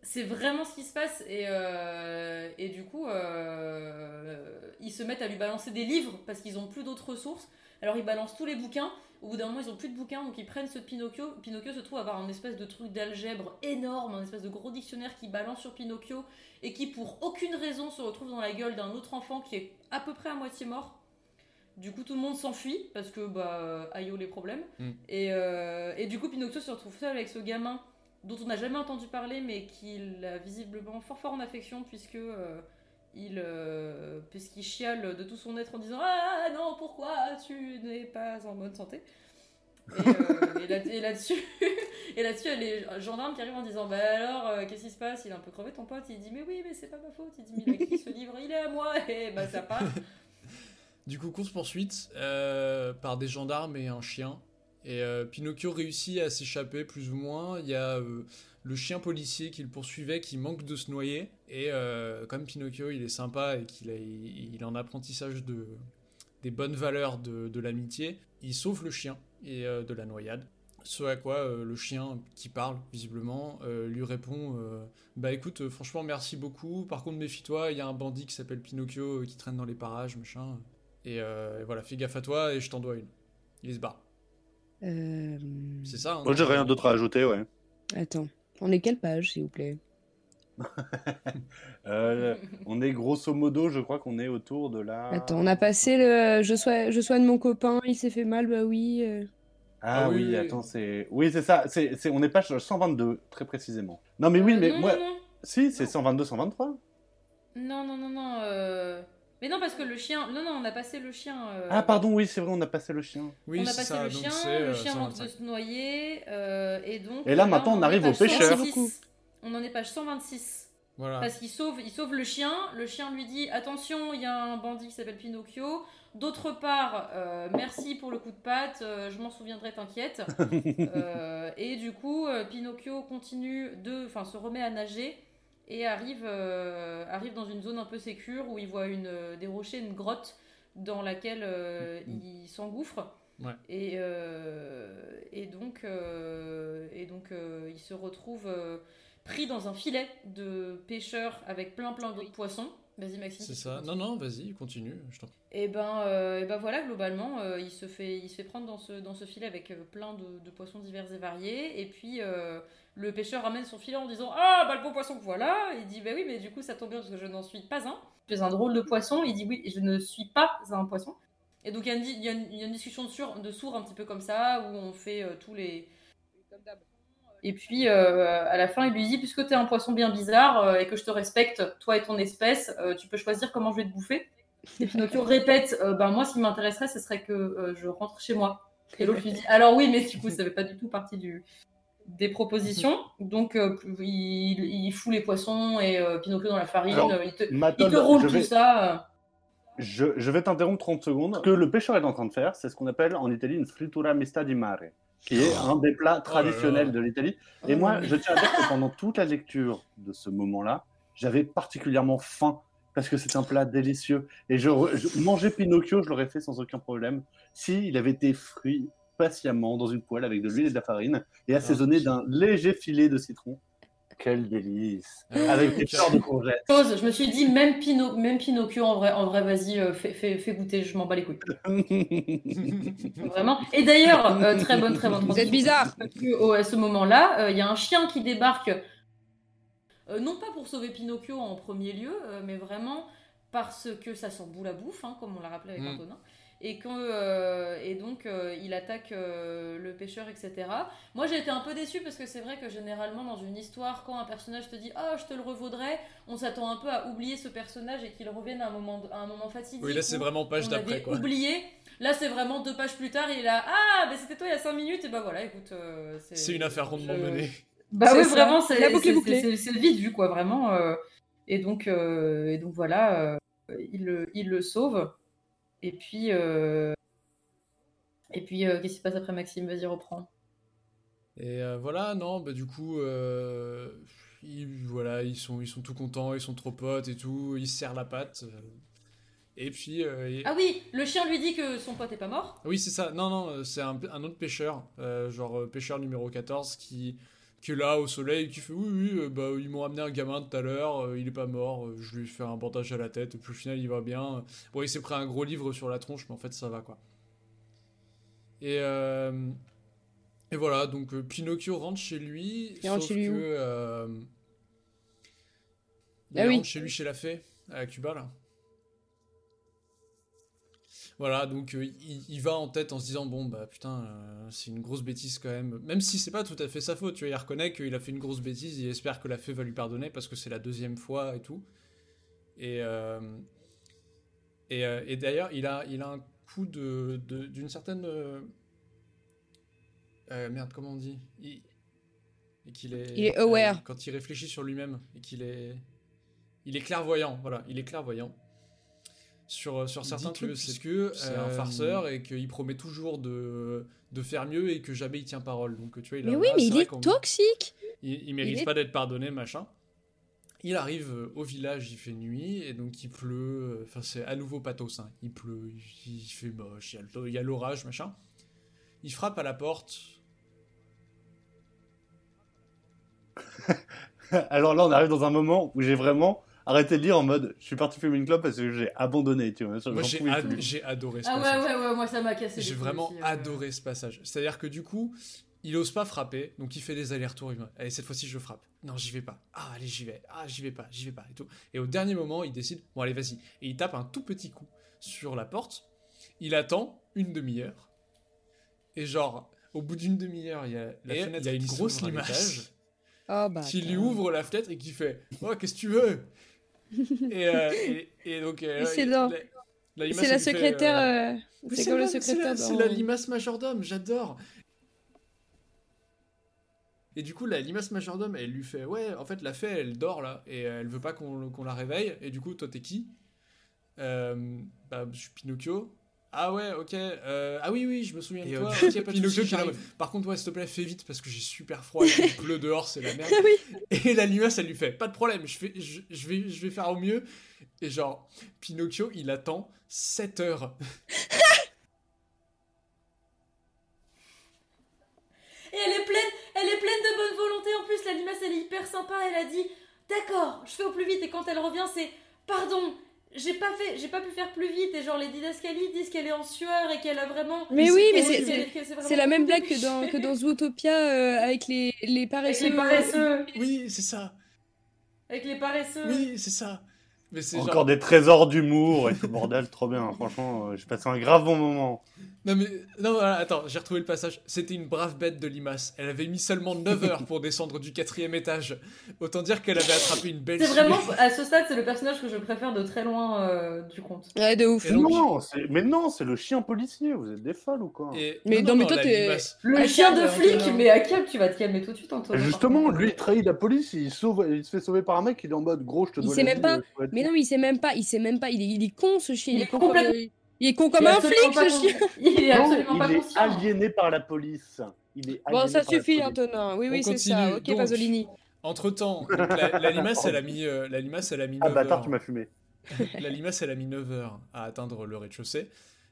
C'est vraiment ce qui se passe, et, euh, et du coup, euh, ils se mettent à lui balancer des livres, parce qu'ils ont plus d'autres ressources. Alors ils balancent tous les bouquins, au bout d'un moment ils ont plus de bouquins, donc ils prennent ce Pinocchio. Pinocchio se trouve avoir un espèce de truc d'algèbre énorme, un espèce de gros dictionnaire qui balance sur Pinocchio, et qui pour aucune raison se retrouve dans la gueule d'un autre enfant qui est à peu près à moitié mort. Du coup, tout le monde s'enfuit parce que, bah, aïe oh, les problèmes. Mm. Et, euh, et du coup, Pinocchio se retrouve seul avec ce gamin dont on n'a jamais entendu parler, mais qu'il a visiblement fort fort en affection puisque euh, il, euh, puisqu'il chiale de tout son être en disant Ah non, pourquoi tu n'es pas en bonne santé? Et, euh, et là- et là-dessus, et là-dessus, les gendarmes qui arrivent en disant Bah alors, qu'est-ce qui se passe? Il est un peu crevé ton pote. Il dit Mais oui, mais c'est pas ma faute. Il dit Mais écrit ce livre, il est à moi. Et bah ça part. Du coup, course-poursuite euh, par des gendarmes et un chien. Et euh, Pinocchio réussit à s'échapper plus ou moins. Il y a euh, le chien policier qui le poursuivait qui manque de se noyer. Et euh, comme Pinocchio, il est sympa et qu'il il, il est en apprentissage de, des bonnes valeurs de, l'amitié, il sauve le chien et de la noyade. Ce à quoi le chien qui parle visiblement lui répond Bah écoute, franchement merci beaucoup. Par contre méfie-toi, il y a un bandit qui s'appelle Pinocchio qui traîne dans les parages, machin. Et, et voilà, fais gaffe à toi et je t'en dois une. Il se barre. Euh, C'est ça. hein, Moi, j'ai rien d'autre à ajouter, ouais. Attends, on est quelle page, s'il vous plaît? Euh, on est grosso modo, je crois qu'on est autour de la. Attends, on a passé le je, soigne, je soigne mon copain, il s'est fait mal, bah oui. euh. Ah, Ah oui, oui, oui, oui. attends, c'est. Oui, c'est ça. C'est, c'est... On est page 122, très précisément. Non, mais oui, Euh, mais non, moi. non, non. Si, c'est 122, 123. Non, non, non, non. euh, Mais non, parce que le chien. Non, non, on a passé le chien. euh, Ah, pardon, oui, c'est vrai, on a passé le chien. Oui, on a passé ça. le chien, le euh, chien manque de 125. se noyer, euh, et donc. Et là, maintenant, on arrive au page pêcheur. 126. Beaucoup. On en est page 126. Voilà. Parce qu'il sauve, il sauve le chien. Le chien lui dit Attention, il y a un bandit qui s'appelle Pinocchio. D'autre part, euh, merci pour le coup de patte, euh, je m'en souviendrai, t'inquiète. Euh, et du coup, Pinocchio continue de. Enfin, se remet à nager et arrive, euh, arrive dans une zone un peu sécure où il voit une, euh, des rochers, une grotte dans laquelle euh, il s'engouffre. Ouais. Et, euh, et donc, euh, et donc euh, il se retrouve euh, pris dans un filet de pêcheurs avec plein plein d'autres poissons. Vas-y Maxime. C'est tu ça. Non, non, vas-y, continue. Je t'en- et ben, euh, et ben voilà, globalement, euh, il, se fait, il se fait prendre dans ce, dans ce filet avec euh, plein de, de poissons divers et variés. Et puis, euh, le pêcheur ramène son filet en disant Ah, bah le beau poisson que voilà Il dit Bah oui, mais du coup, ça tombe bien parce que je n'en suis pas un. Je suis un drôle de poisson. Il dit Oui, je ne suis pas un poisson. Et donc, il y a une, di- il y a une, il y a une discussion de, sur, de sourds un petit peu comme ça, où on fait euh, tous les. Et puis, euh, à la fin, il lui dit Puisque tu es un poisson bien bizarre euh, et que je te respecte, toi et ton espèce, euh, tu peux choisir comment je vais te bouffer. Et Pinocchio répète euh, ben, Moi, ce qui m'intéresserait, ce serait que euh, je rentre chez moi. Et l'autre lui dit Alors, oui, mais du coup, ça fait pas du tout partie du, des propositions. Donc, euh, il, il fout les poissons et euh, Pinocchio dans la farine. Alors, il, te, il te roule tout vais, ça. euh. je, je vais t'interrompre 30 secondes. Ce que le pêcheur est en train de faire, c'est ce qu'on appelle en Italie une frittura mista di mare, qui est un des plats traditionnels de l'Italie. Et Oh, moi, mais- je tiens à dire que pendant toute la lecture de ce moment-là, j'avais particulièrement faim parce que c'est un plat délicieux. Et je, manger Pinocchio, je l'aurais fait sans aucun problème s'il avait été frit patiemment dans une poêle avec de l'huile et de la farine et assaisonné d'un léger filet de citron. Quel délice Ah, Avec des fleurs de courgettes. Chose, je me suis dit, même, Pino, même Pinocchio, en vrai, en vrai vas-y, euh, fais, fais, fais goûter, je m'en bats les couilles. Vraiment. Et d'ailleurs, euh, très bonne, très bonne Vous êtes bizarre Parce que, oh, à ce moment-là, euh, il y a un chien qui débarque, euh, non pas pour sauver Pinocchio en premier lieu, euh, mais vraiment parce que ça sent boule à bouffe, hein, comme on l'a rappelé avec Mm. Antonin. Et, que, euh, et donc, euh, il attaque euh, le pêcheur, etc. Moi, j'ai été un peu déçue parce que c'est vrai que généralement, dans une histoire, quand un personnage te dit Ah, je te le revaudrais, on s'attend un peu à oublier ce personnage et qu'il revienne à un moment, à un moment fatidique. Oui, là, c'est vraiment page d'après, quoi. oublié. Là, c'est vraiment deux pages plus tard, il est là Ah, mais c'était toi il y a cinq minutes, et bah voilà, écoute. euh, C'est une affaire rondement je- menée. Bah oui, ça. vraiment, c'est La boucle est c'est- bouclée. c'est- c'est vite vu, quoi, vraiment. euh, et, donc, euh, et donc, voilà, euh, il, le, il le sauve. Et puis, euh, et puis euh, qu'est-ce qui se passe après Maxime? Vas-y, reprends. Et euh, voilà, non, bah du coup, ils, voilà, ils sont, ils sont tout contents, ils sont trop potes et tout, ils se serrent la patte. et puis, euh, et- Ah oui, le chien lui dit que son pote est pas mort. oui, c'est ça. Non, non, c'est un, un autre pêcheur, euh, genre pêcheur numéro 14, qui, qui est là au soleil, qui fait oui, oui, euh, bah, ils m'ont ramené un gamin tout à l'heure, euh, il est pas mort, euh, je lui ai fait un bandage à la tête, puis au final il va bien. Bon, il s'est pris un gros livre sur la tronche, mais en fait ça va quoi. Et, euh, et voilà, donc Pinocchio rentre chez lui, Il rentre sauf chez lui que. euh, il Ah oui. rentre chez lui chez la fée, à Cuba là. Voilà, donc euh, il, il va en tête en se disant bon bah putain euh, c'est une grosse bêtise quand même. Même si c'est pas tout à fait sa faute, tu vois, il reconnaît qu'il a fait une grosse bêtise, il espère que la fée va lui pardonner parce que c'est la deuxième fois et tout. Et, euh, et, et d'ailleurs, il a, il a un coup de, d'une certaine. merde, comment on dit? Il, et qu'il est, Il est aware. quand il réfléchit sur lui-même et qu'il est. Il est clairvoyant, voilà, il est clairvoyant. Sur, sur Il certains trucs, puisque, c'est un euh, farceur et qu'il promet toujours de, de faire mieux et que jamais il tient parole. Donc tu vois, il a- Mais oui, mais il est toxique. il, il mérite est- pas d'être pardonné, machin. Il arrive euh, au village, il fait nuit, et donc il pleut. euh, Enfin, c'est à nouveau pathos. hein. Il pleut, il, il fait moche, il y a le- il y a l'orage, machin. Il frappe à la porte. Alors là, on arrive dans un moment où j'ai vraiment arrêté de lire en mode je suis parti fumer une clope parce que j'ai abandonné, tu vois. Moi, j'ai ad- adoré ce Ah ouais, passage. ouais, ouais, moi ça m'a cassé. J'ai vraiment aussi, ouais. adoré ce passage. C'est-à-dire que du coup, il ose pas frapper, donc il fait des allers-retours. Il va, Allez, cette fois-ci, je frappe. Non, j'y vais pas. Ah, allez, j'y vais. Ah, j'y vais pas, j'y vais pas. Et, tout. et au dernier moment, il décide, bon, allez, vas-y. Et il tape un tout petit coup sur la porte. Il attend une demi-heure. Et genre, au bout d'une demi-heure, il y a la Et fenêtre il y a une grosse limace. Oh bah. qui lui ouvre la fenêtre et qui fait Oh, qu'est-ce que tu veux? Et, euh, et, et donc. euh, Et c'est dans- la- la limace, C'est la elle lui fait, secrétaire. euh, euh, C'est comme le secrétaire la- C'est dans- la limace majordome, j'adore. Et du coup, la limace majordome, elle lui fait Ouais, en fait, la fée, elle dort là, et elle veut pas qu'on qu'on la réveille. Et du coup, toi, t'es qui? Euh, Bah, je suis Pinocchio. Ah ouais, ok. euh, ah oui, oui, je me souviens de toi. euh, pas de soucis. Par contre, ouais, s'il te plaît, fais vite parce que j'ai super froid et qu'il pleut dehors, c'est la merde. Ah oui. Et la limace, elle lui fait Pas de problème, je, fais, je, je vais, je vais faire au mieux. Et genre, Pinocchio, il attend 7 heures. Et elle est pleine, elle est pleine de bonne volonté. En plus, la limace, elle est hyper sympa. Elle a dit, d'accord, je fais au plus vite. Et quand elle revient, c'est, pardon, j'ai pas fait, j'ai pas pu faire plus vite. Et genre, les didascalies disent qu'elle est en sueur et qu'elle a vraiment. Mais oui, mais c'est- la même blague que dans, que dans Zootopia euh, avec les, les Avec paresseux. les paresseux. Oui, c'est ça. Avec les paresseux. Oui, c'est ça. Mais c'est Encore genre... des trésors d'humour et tout bordel, trop bien. Franchement, euh, j'ai passé un grave bon moment. Non mais... Non, voilà, attends, j'ai retrouvé le passage. C'était une brave bête de limace. Elle avait mis seulement 9 heures pour descendre du quatrième étage. Autant dire qu'elle avait attrapé une belle C'est vraiment, à ce stade, c'est le personnage que je préfère de très loin euh, du conte. Ouais, de ouf. Et donc- Non, mais non, c'est le chien policier. Vous êtes des folles ou quoi? Et... Mais non, mais toi, t'es-. Le À chien de calme, flic, mais à calme, tu vas te calmer tout de suite, Antoine. Justement, lui, il trahit la police, il, sauve, il se fait sauver par un mec, il est en mode gros, je te Il dois sait la même pas- euh, Mais non, mais il sait même pas. Il sait même pas. Il est, il est con ce chien. Il Il, est con comme, complètement- il est con comme Il est un flic ce con- chien. Il est Non, absolument pas il est conscient. aliéné par la police. Il est Bon, ça suffit. Antonin. Oui, oui, c'est ça. Ok, Donc, Pasolini. Entre temps, la, la limace, elle a mis, euh, la limace, elle a mis 9 Ah bâtard, heures. tu m'as fumé. La limace, elle a mis 9 heures à atteindre le rez-de-chaussée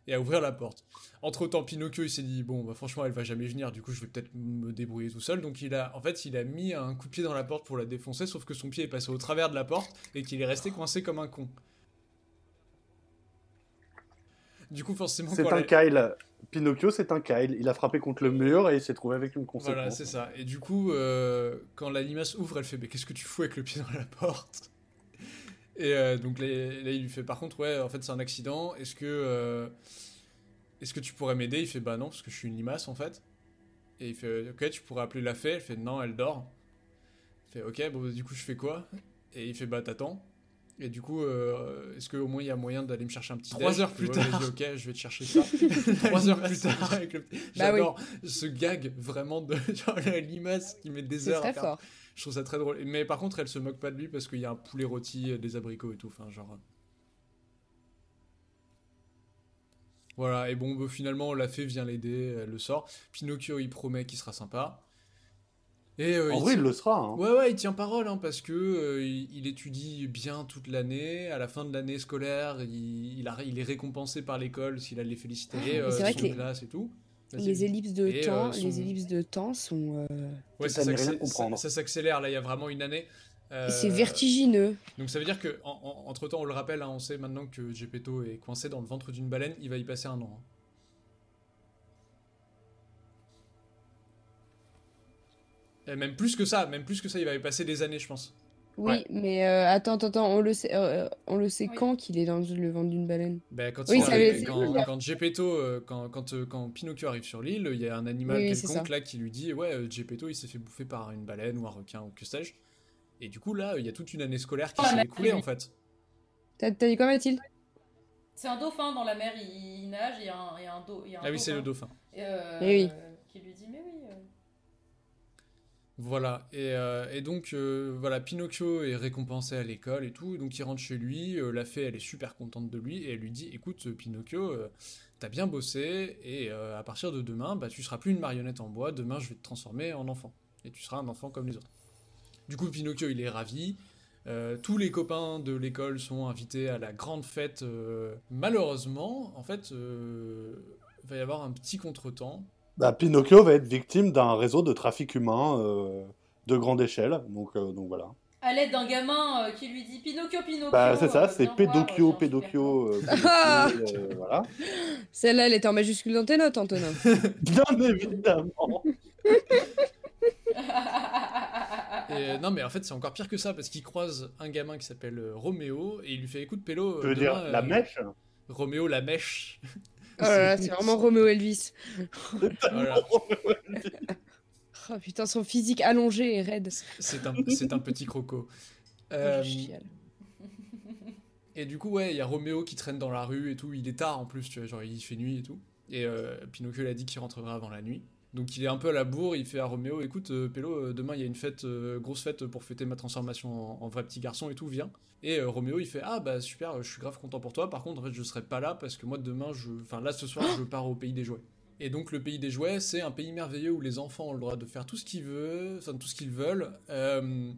et à ouvrir la porte. Entre temps, Pinocchio, il s'est dit bon, bah, franchement, elle va jamais venir. Du coup, je vais peut-être me débrouiller tout seul. Donc, il a, en fait, il a mis un coup de pied dans la porte pour la défoncer, sauf que son pied est passé au travers de la porte et qu'il est resté coincé comme un con. Du coup, forcément, C'est un la- Kyle. Pinocchio, c'est un Kyle. Il a frappé contre le mur et il s'est trouvé avec une conséquence. Voilà, c'est ça. Et du coup, euh, quand la limace ouvre, elle fait Mais qu'est-ce que tu fous avec le pied dans la porte? Et euh, donc là, là, il lui fait Par contre, ouais, en fait, c'est un accident. Est-ce que, euh, est-ce que tu pourrais m'aider? Il fait Bah non, parce que je suis une limace en fait. Et il fait Ok, tu pourrais appeler la fée? Elle fait Non, elle dort. Il fait Ok, bon, du coup, je fais quoi? Et il fait Bah t'attends. Et du coup, euh, est-ce qu'au moins il y a moyen d'aller me chercher un petit Trois heures plus Ouais, tard. vas-y, ok, je vais te chercher ça. Trois heures plus tard. avec le- Bah oui. J'adore ce gag vraiment de genre la limace qui met des C'est heures à très faire. Je trouve ça très drôle. Mais par contre, elle se moque pas de lui parce qu'il y a un poulet rôti, euh, des abricots et tout. Enfin, genre. euh. Voilà, et bon, bah, finalement, la fée vient l'aider, elle le sort. Pinocchio, il promet qu'il sera sympa. Et, euh, En il vrai, il le sera. hein. Ouais, ouais, il tient parole, hein, parce que euh, il, il étudie bien toute l'année. À la fin de l'année scolaire, il, il, a- il est récompensé par l'école s'il a les féliciter, euh, Ah, c'est vrai son que classe et tout. Les ellipses de Et, temps, euh, son- les ellipses de temps sont. euh, Ouais, Ça ça, s'accélère, là, il y a vraiment une année. Euh, C'est vertigineux. Donc ça veut dire que, en- en- entre temps, on le rappelle, hein, on sait maintenant que Gepetto est coincé dans le ventre d'une baleine, il va y passer un an. hein. Et même plus que ça, même plus que ça, il va y passer des années, je pense. Oui, Ouais. mais euh, attends, attends, attends, on le sait, euh, on le sait Oui. quand qu'il est dans le ventre d'une baleine? Ben, quand, Oui, ça arrive- quand, c'est- quand euh, quand, quand, euh, quand Pinocchio arrive sur l'île, il y a un animal Oui, quelconque là qui lui dit Ouais, euh, Geppetto il s'est fait bouffer par une baleine ou un requin ou que sais-je. Et du coup, là, il y a toute une année scolaire qui Oh, s'est écoulée en fait. T'as dit quoi, Mathilde? C'est un dauphin dans la mer, il, il nage, il y a un, il y a un, do- il y a un Ah oui, c'est le dauphin. Et, euh, Eh oui. Qui lui dit, mais oui. Voilà, et, euh, donc euh, voilà, Pinocchio est récompensé à l'école et tout, donc il rentre chez lui, euh, la fée elle est super contente de lui, et elle lui dit écoute Pinocchio, t'as bien bossé, et à partir de demain, bah, tu seras plus une marionnette en bois, demain je vais te transformer en enfant, et tu seras un enfant comme les autres. Du coup Pinocchio il est ravi, tous les copains de l'école sont invités à la grande fête, malheureusement, en fait, il va y avoir un petit contretemps, Bah, Pinocchio va être victime d'un réseau de trafic humain euh, de grande échelle. Donc, euh, donc voilà. À l'aide d'un gamin euh, qui lui dit Pinocchio, Pinocchio. Bah, c'est ça, euh, c'est Pédocchio, Pédocchio, euh, Ah euh, voilà. Celle-là, elle était en majuscule dans tes notes, Antonin. Bien évidemment. Et, non, mais en fait, c'est encore pire que ça parce qu'il croise un gamin qui s'appelle Roméo et il lui fait écoute, Pélo. Je veux dire, la mèche? Roméo, la mèche. Oh là là, c'est vraiment Roméo Elvis. Voilà. Oh putain, son physique allongé et raide. C'est un, c'est un petit croco. Euh, Je chiale. et du coup, ouais, il y a Roméo qui traîne dans la rue et tout. Il est tard en plus, tu vois, genre il fait nuit et tout. Et euh, Pinocchio l'a dit qu'il rentrerait avant la nuit. Donc il est un peu à la bourre, il fait à Roméo écoute, euh, Pélo, euh, demain il y a une fête, euh, grosse fête pour fêter ma transformation en, en vrai petit garçon et tout, viens. Et euh, Roméo il fait ah bah super, je suis grave content pour toi. Par contre, en fait, je serai pas là parce que moi demain, je, enfin là ce soir, je pars au pays des jouets. Et donc le pays des jouets, c'est un pays merveilleux où les enfants ont le droit de faire tout ce qu'ils veulent, enfin tout ce qu'ils veulent, euh,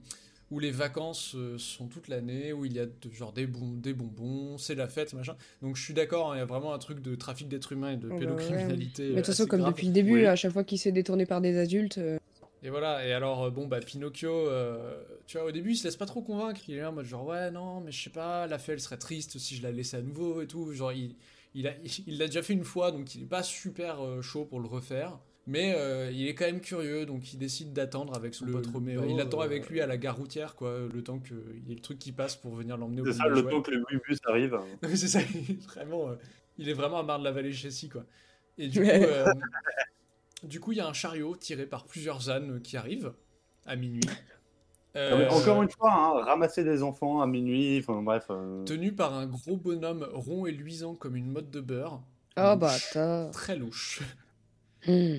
où les vacances euh, sont toute l'année, où il y a de- genre des, bon- des bonbons, c'est la fête, machin. Donc je suis d'accord, hein, il y a vraiment un truc de trafic d'êtres humains et de Oh bah pédocriminalité. Mais de euh, toute façon, comme grave. depuis le début, à chaque fois qu'il se fait détourner par des adultes. euh, Et voilà, et alors, euh, bon, bah, Pinocchio, euh, tu vois, au début, il se laisse pas trop convaincre. Il est là en mode genre, ouais, non, mais je sais pas, la fée, elle serait triste si je la laissais à nouveau et tout. Genre, il il a- il l'a déjà fait une fois, donc il est pas super euh, chaud pour le refaire. Mais euh, il est quand même curieux, donc il décide d'attendre avec son Le- pote Roméo. le- Il attend avec lui à la gare routière, quoi, le temps qu'il y ait le truc qui passe pour venir l'emmener au C'est ça, le temps que les huit bus mais c'est ça, il est vraiment, euh, il est vraiment à marre de la vallée Chessy, quoi. Et du coup, euh, du coup, il y a un chariot tiré par plusieurs ânes qui arrive à minuit. Euh, Non, mais encore une fois, hein, ramasser des enfants à minuit, enfin bref. euh, Tenu par un gros bonhomme rond et luisant comme une motte de beurre. Oh Louche. bâtard. Très louche. Hmm.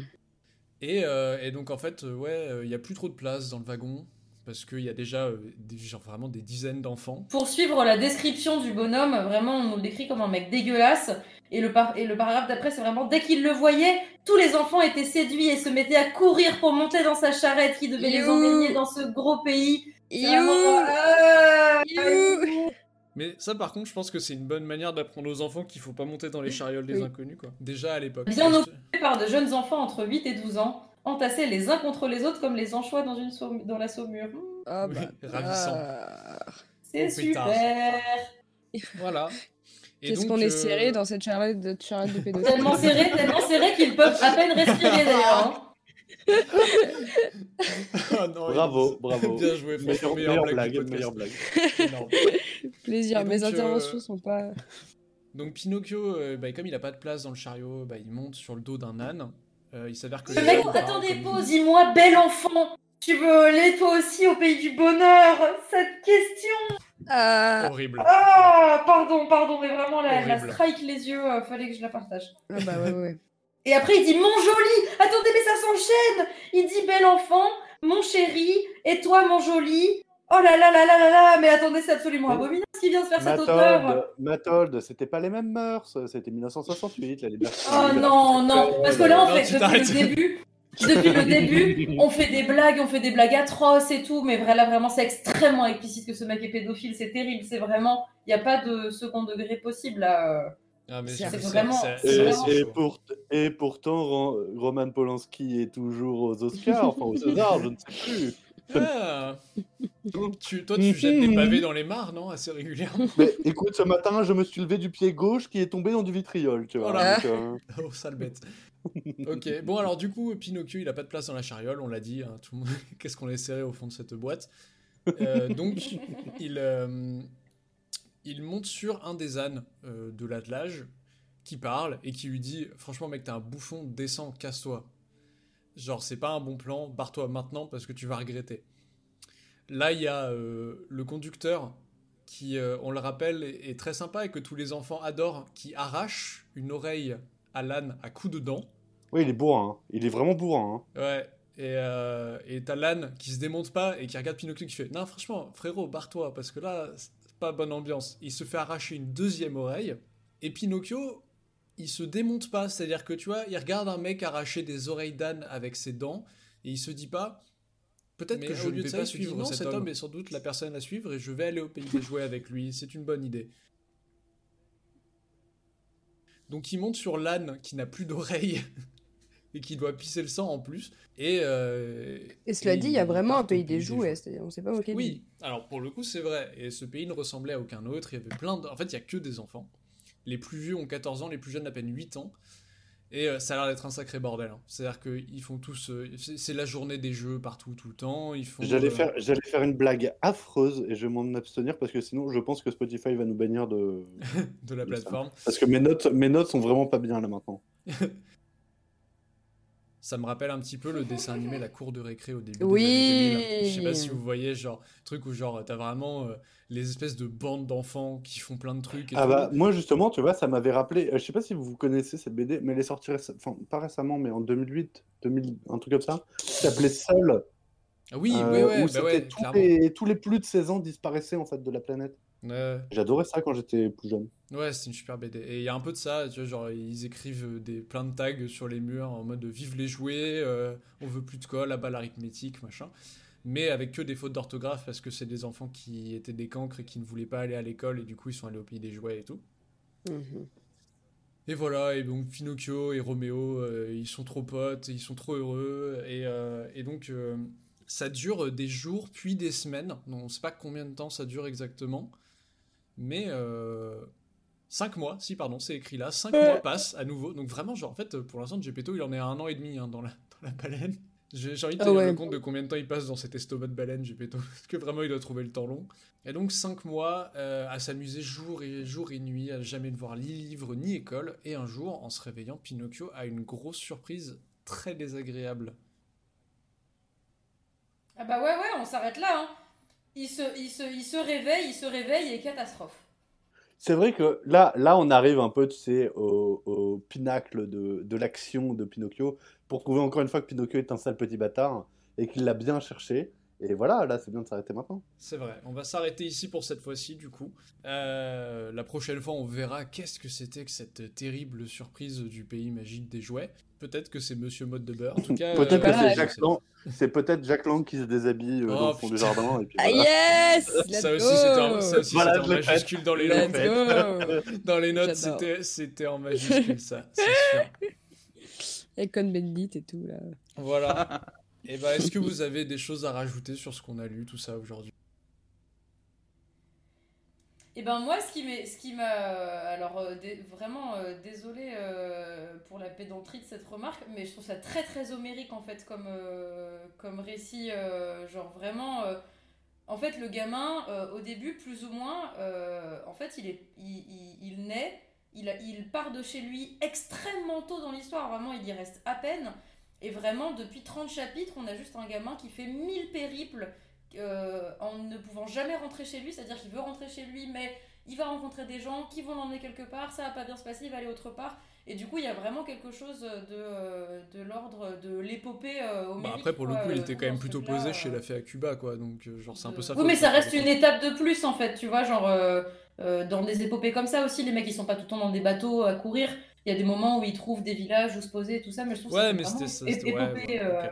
Et, euh, et donc, en fait, euh, ouais, euh, il y a plus trop de place dans le wagon. Parce qu'il y a déjà euh, des, genre, vraiment des dizaines d'enfants. Pour suivre la description du bonhomme, vraiment, on nous le décrit comme un mec dégueulasse. Et le, par- et le paragraphe d'après, c'est vraiment dès qu'il le voyait, tous les enfants étaient séduits et se mettaient à courir pour monter dans sa charrette qui devait les emmener dans ce gros pays. C'est You. vraiment, euh, You. Mais ça, par contre, je pense que c'est une bonne manière d'apprendre aux enfants qu'il faut pas monter dans les charioles des Oui. inconnus, quoi. Déjà à l'époque. Bien Juste- par de jeunes enfants entre 8 et 12 ans, entassés les uns contre les autres comme les anchois dans, une saum- dans la saumure. Hmm, Oh Oui, bâtard. ravissant. C'est Oh, super Voilà. Qu'est-ce qu'on est euh, serré dans cette charrette de, charrette de pédophiles. Tellement serré, tellement serré qu'ils peuvent à peine respirer d'ailleurs. hein. Ah non, Bravo, il- bravo. Bien joué, Meilleure, meilleure, meilleure blague, blague, meilleure blague. Plaisir, mes donc, interventions euh, sont pas. Donc Pinocchio, euh, bah, comme il a pas de place dans le chariot, bah, il monte sur le dos d'un âne. Euh, il s'avère que Le les mec, attendez, pause, dis-moi, bel enfant, tu veux aller toi aussi au pays du bonheur? Cette question Ah, Horrible. Ah, pardon, pardon, mais vraiment, la Horrible. strike les yeux, euh, fallait que je la partage. Ah bah ouais, ouais. Et après, il dit mon joli Attendez, mais ça s'enchaîne Il dit bel enfant, mon chéri, et toi, mon joli Oh là là là là là là Mais attendez, c'est absolument abominable ce qui vient de faire cet auteur Matold, c'était pas les mêmes mœurs, c'était 1968, la liberté. Oh non, non, parce que là, en Non, fait, depuis le début, depuis le début, on fait des blagues, on fait des blagues atroces et tout, mais là, vraiment, c'est extrêmement explicite que ce mec est pédophile, c'est terrible, c'est vraiment, il n'y a pas de second degré possible, là. Ah, mais C'est vraiment- Et, et chaud. pour- et pourtant, Ro- Roman Polanski est toujours aux Oscars, enfin aux Césars, je ne sais plus. Ah. Tu- toi, tu jettes des pavés dans les mares, non Assez régulièrement. Mais écoute, ce matin, je me suis levé du pied gauche qui est tombé dans du vitriol, tu vois. Oh là. donc, euh, Oh, sale bête. ok, bon, alors du coup, Pinocchio, il a pas de place dans la chariole, on l'a dit. hein, tout le monde... Qu'est-ce qu'on est serré au fond de cette boîte? Euh, Donc, il, euh, il monte sur un des ânes euh, de l'attelage qui parle et qui lui dit Franchement, mec, t'es un bouffon, descends, casse-toi. Genre, c'est pas un bon plan, barre-toi maintenant parce que tu vas regretter. Là, il y a euh, le conducteur qui, euh, on le rappelle, est, est très sympa et que tous les enfants adorent, qui arrache une oreille à l'âne à coups de dents. Oui, il est bourrin. hein. Il est vraiment bourrin. hein. Ouais. Et euh, t'as l'âne qui se démonte pas et qui regarde Pinocchio qui fait Non, franchement, frérot, barre-toi parce que là, c'est pas bonne ambiance. Il se fait arracher une deuxième oreille et Pinocchio, il se démonte pas. C'est-à-dire que tu vois, il regarde un mec arracher des oreilles d'âne avec ses dents et il se dit pas Peut-être que au je lieu ne de vais ça, pas il se dit, suivre non, cet cet homme homme est sans doute la personne à suivre et je vais aller au pays des jouets avec lui. C'est une bonne idée. Donc il monte sur l'âne qui n'a plus d'oreilles et qui doit pisser le sang en plus. Et, euh, Et cela et dit, il y a vraiment un au pays des jouets, jouets. c'est-à-dire on sait pas auquel. Oui, alors pour le coup c'est vrai. Et ce pays ne ressemblait à aucun autre. Il y avait plein de... En fait, il y a que des enfants. Les plus vieux ont 14 ans, les plus jeunes à peine 8 ans. Et euh, ça a l'air d'être un sacré bordel. hein. C'est-à-dire qu'ils font tous... euh, c'est la journée des jeux partout, tout le temps. Ils font... J'allais euh, faire, j'allais faire une blague affreuse et je vais m'en abstenir parce que sinon je pense que Spotify va nous bannir de. de la de ça. plateforme. Parce que mes notes, mes notes sont vraiment pas bien là maintenant. Ça me rappelle un petit peu le dessin animé La Cour de récré au début Oui. des années 2000. Je sais pas si vous voyez, genre, truc où genre, t'as vraiment euh, les espèces de bandes d'enfants qui font plein de trucs et Ah tout. bah moi justement, tu vois, ça m'avait rappelé. euh, je sais pas si vous connaissez cette BD, mais elle est sortie, réce- enfin pas récemment, mais en 2008, 2000, un truc comme ça. Qui s'appelait Seul. Ah oui, euh, ouais, où bah ouais, tous, les, tous les plus de 16 ans disparaissaient en fait de la planète. Ouais, J'adorais ça quand j'étais plus jeune. ouais, c'est une super BD. Et il y a un peu de ça, tu vois, genre, ils écrivent des, plein de tags sur les murs en mode vive les jouets, euh, on veut plus de colle, à bas l'arithmétique, machin. Mais avec que des fautes d'orthographe parce que c'est des enfants qui étaient des cancres et qui ne voulaient pas aller à l'école et du coup ils sont allés au pays des jouets et tout. Mhm. Et voilà, et donc Pinocchio et Roméo, euh, ils sont trop potes, ils sont trop heureux, et, euh, et donc euh, ça dure des jours puis des semaines, donc on ne sait pas combien de temps ça dure exactement, mais euh, 5 mois, si pardon, c'est écrit là, 5 mois passent à nouveau, donc vraiment, genre en fait, pour l'instant, Gepetto, il en est à un an et demi hein, dans, la, dans la baleine. J'ai envie de Ah tenir ouais. le compte de combien de temps il passe dans cet estomac de baleine, Gepetto, parce que vraiment, il doit trouver le temps long. Et donc 5 mois euh, à s'amuser jour et jour et nuit, à jamais ne voir ni livre ni école, et un jour, en se réveillant, Pinocchio a une grosse surprise très désagréable. Ah bah ouais, ouais, on s'arrête là. Hein. Il, se, il, se, il se réveille, il se réveille et catastrophe. C'est vrai que là, là, on arrive un peu, tu sais, au, au pinacle de, de l'action de Pinocchio pour prouver encore une fois que Pinocchio est un sale petit bâtard et qu'il l'a bien cherché. Et voilà, là, c'est bien de s'arrêter maintenant. C'est vrai, on va s'arrêter ici pour cette fois-ci, du coup. Euh, la prochaine fois, on verra qu'est-ce que c'était que cette terrible surprise du pays magique des jouets. Peut-être que c'est Monsieur Mode de Beurre. En tout cas, Peut-être que euh, c'est Jacques Lang. C'est peut-être Jacques Lang qui se déshabille euh, Oh, dans le fond du jardin. Et puis Ah yes Ça let's aussi, c'était en, go ça aussi, Voilà, c'était en majuscule dans les notes. Dans les notes, c'était, c'était en majuscule, ça, c'est sûr. Avec Con Bendit et tout là. Voilà. Et ben, est-ce que vous avez des choses à rajouter sur ce qu'on a lu, tout ça, aujourd'hui? Et ben moi, ce qui m'est- ce qui m'a... Alors, euh, vraiment, euh, désolé pour la pédanterie de cette remarque, mais je trouve ça très très homérique en fait comme, euh, comme récit. euh, genre vraiment... euh, en fait, le gamin, euh, au début, plus ou moins, euh, en fait, il, est, il, naît, il part de chez lui extrêmement tôt dans l'histoire, vraiment, il y reste à peine. Et vraiment, depuis 30 chapitres, on a juste un gamin qui fait mille périples euh, en ne pouvant jamais rentrer chez lui, c'est-à-dire qu'il veut rentrer chez lui, mais il va rencontrer des gens qui vont l'emmener quelque part, ça va pas bien se passer, il va aller autre part. Et du coup, il y a vraiment quelque chose de, euh, de l'ordre de l'épopée euh, Bah homérique, après, pour le coup, il euh, était quand même plutôt posé chez la fée à Cuba, quoi. Donc, genre, c'est un peu ça. Oui, mais ça reste une étape de plus en fait, tu vois, genre euh, dans des épopées comme ça aussi, les mecs ils sont pas tout le temps dans des bateaux à courir. Il y a des moments où ils trouvent des villages où se poser et tout ça, mais je trouve que Ouais, vraiment c'était ouais, ouais, ok.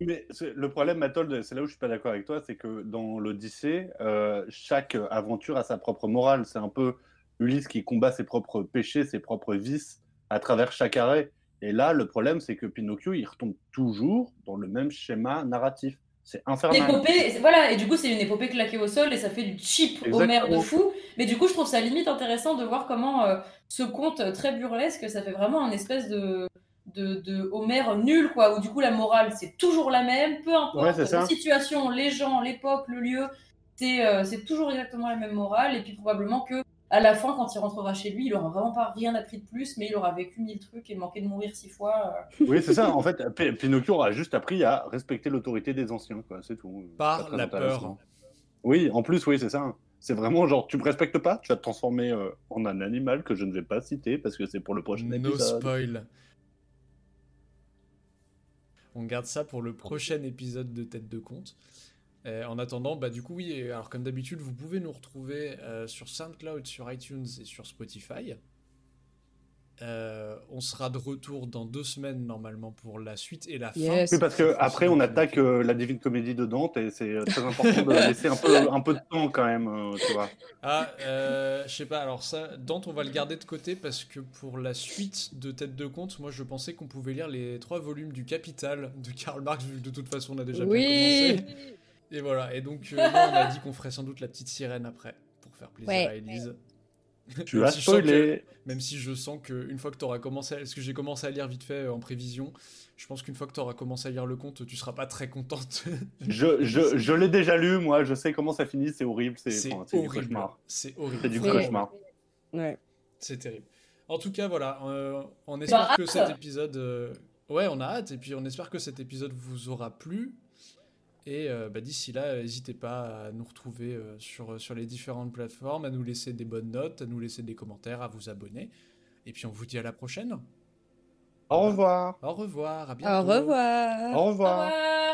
Mais le problème, Mathold, c'est là où je suis pas d'accord avec toi, c'est que dans l'Odyssée, euh, chaque aventure a sa propre morale. C'est un peu Ulysse qui combat ses propres péchés, ses propres vices à travers chaque arrêt. Et là, le problème, c'est que Pinocchio, il retombe toujours dans le même schéma narratif. C'est infernal. L'épopée, c'est- voilà, et du coup c'est une épopée claquée au sol et ça fait du cheap. Homère de fou. Mais du coup je trouve ça limite intéressant de voir comment euh, ce conte très burlesque, ça fait vraiment un espèce de, de, de Homère nul, quoi, où du coup la morale c'est toujours la même, peu importe la situation, les gens, l'époque, le lieu, c'est euh, c'est toujours exactement la même morale, et puis probablement que à la fin, quand il rentrera chez lui, il aura vraiment pas rien appris de plus, mais il aura vécu mille trucs et manqué de mourir six fois. euh. Oui, c'est ça. En fait, P- Pinocchio a juste appris à respecter l'autorité des anciens, quoi. C'est tout. Par la peur. Oui, en plus, oui, c'est ça. C'est vraiment genre, tu me respectes pas, tu vas te transformer euh, en un animal que je ne vais pas citer parce que c'est pour le prochain No épisode. spoil. On garde ça pour le prochain épisode de Tête de Compte. Euh, en attendant, bah du coup oui, alors comme d'habitude, vous pouvez nous retrouver euh, sur SoundCloud, sur iTunes et sur Spotify. Euh, on sera de retour dans deux semaines normalement pour la suite et la fin. Oui, parce que après on attaque euh, la Divine Comédie de Dante et c'est très important de laisser un peu, un peu de temps quand même, euh, tu vois. Ah, euh, je sais pas, alors ça, Dante, on va le garder de côté parce que pour la suite de Tête de Compte, moi je pensais qu'on pouvait lire les trois volumes du Capital de Karl Marx, vu que de toute façon on a déjà bien Oui. commencé. Et voilà, et donc euh, là, on a dit qu'on ferait sans doute la petite sirène après, pour faire plaisir Ouais. à Elise. Tu Même as si je sens que- spoilé. Même si je sens qu'une fois que tu auras commencé, à... parce que j'ai commencé à lire vite fait euh, en prévision, je pense qu'une fois que tu auras commencé à lire le conte, tu seras pas très contente. Je, je, je l'ai déjà lu, moi, je sais comment ça finit, c'est horrible, c'est C'est enfin, c'est du horrible. cauchemar. C'est horrible. C'est du cauchemar. Ouais. C'est terrible. En tout cas, voilà, euh, on espère Bah, que hâte. cet épisode... euh, Ouais, on a hâte, et puis on espère que cet épisode vous aura plu. Et euh, bah, d'ici là, euh, n'hésitez pas à nous retrouver euh, sur, sur les différentes plateformes, à nous laisser des bonnes notes, à nous laisser des commentaires, à vous abonner. Et puis on vous dit à la prochaine. Au revoir. Au revoir, à bientôt. Au Au revoir. Au revoir. revoir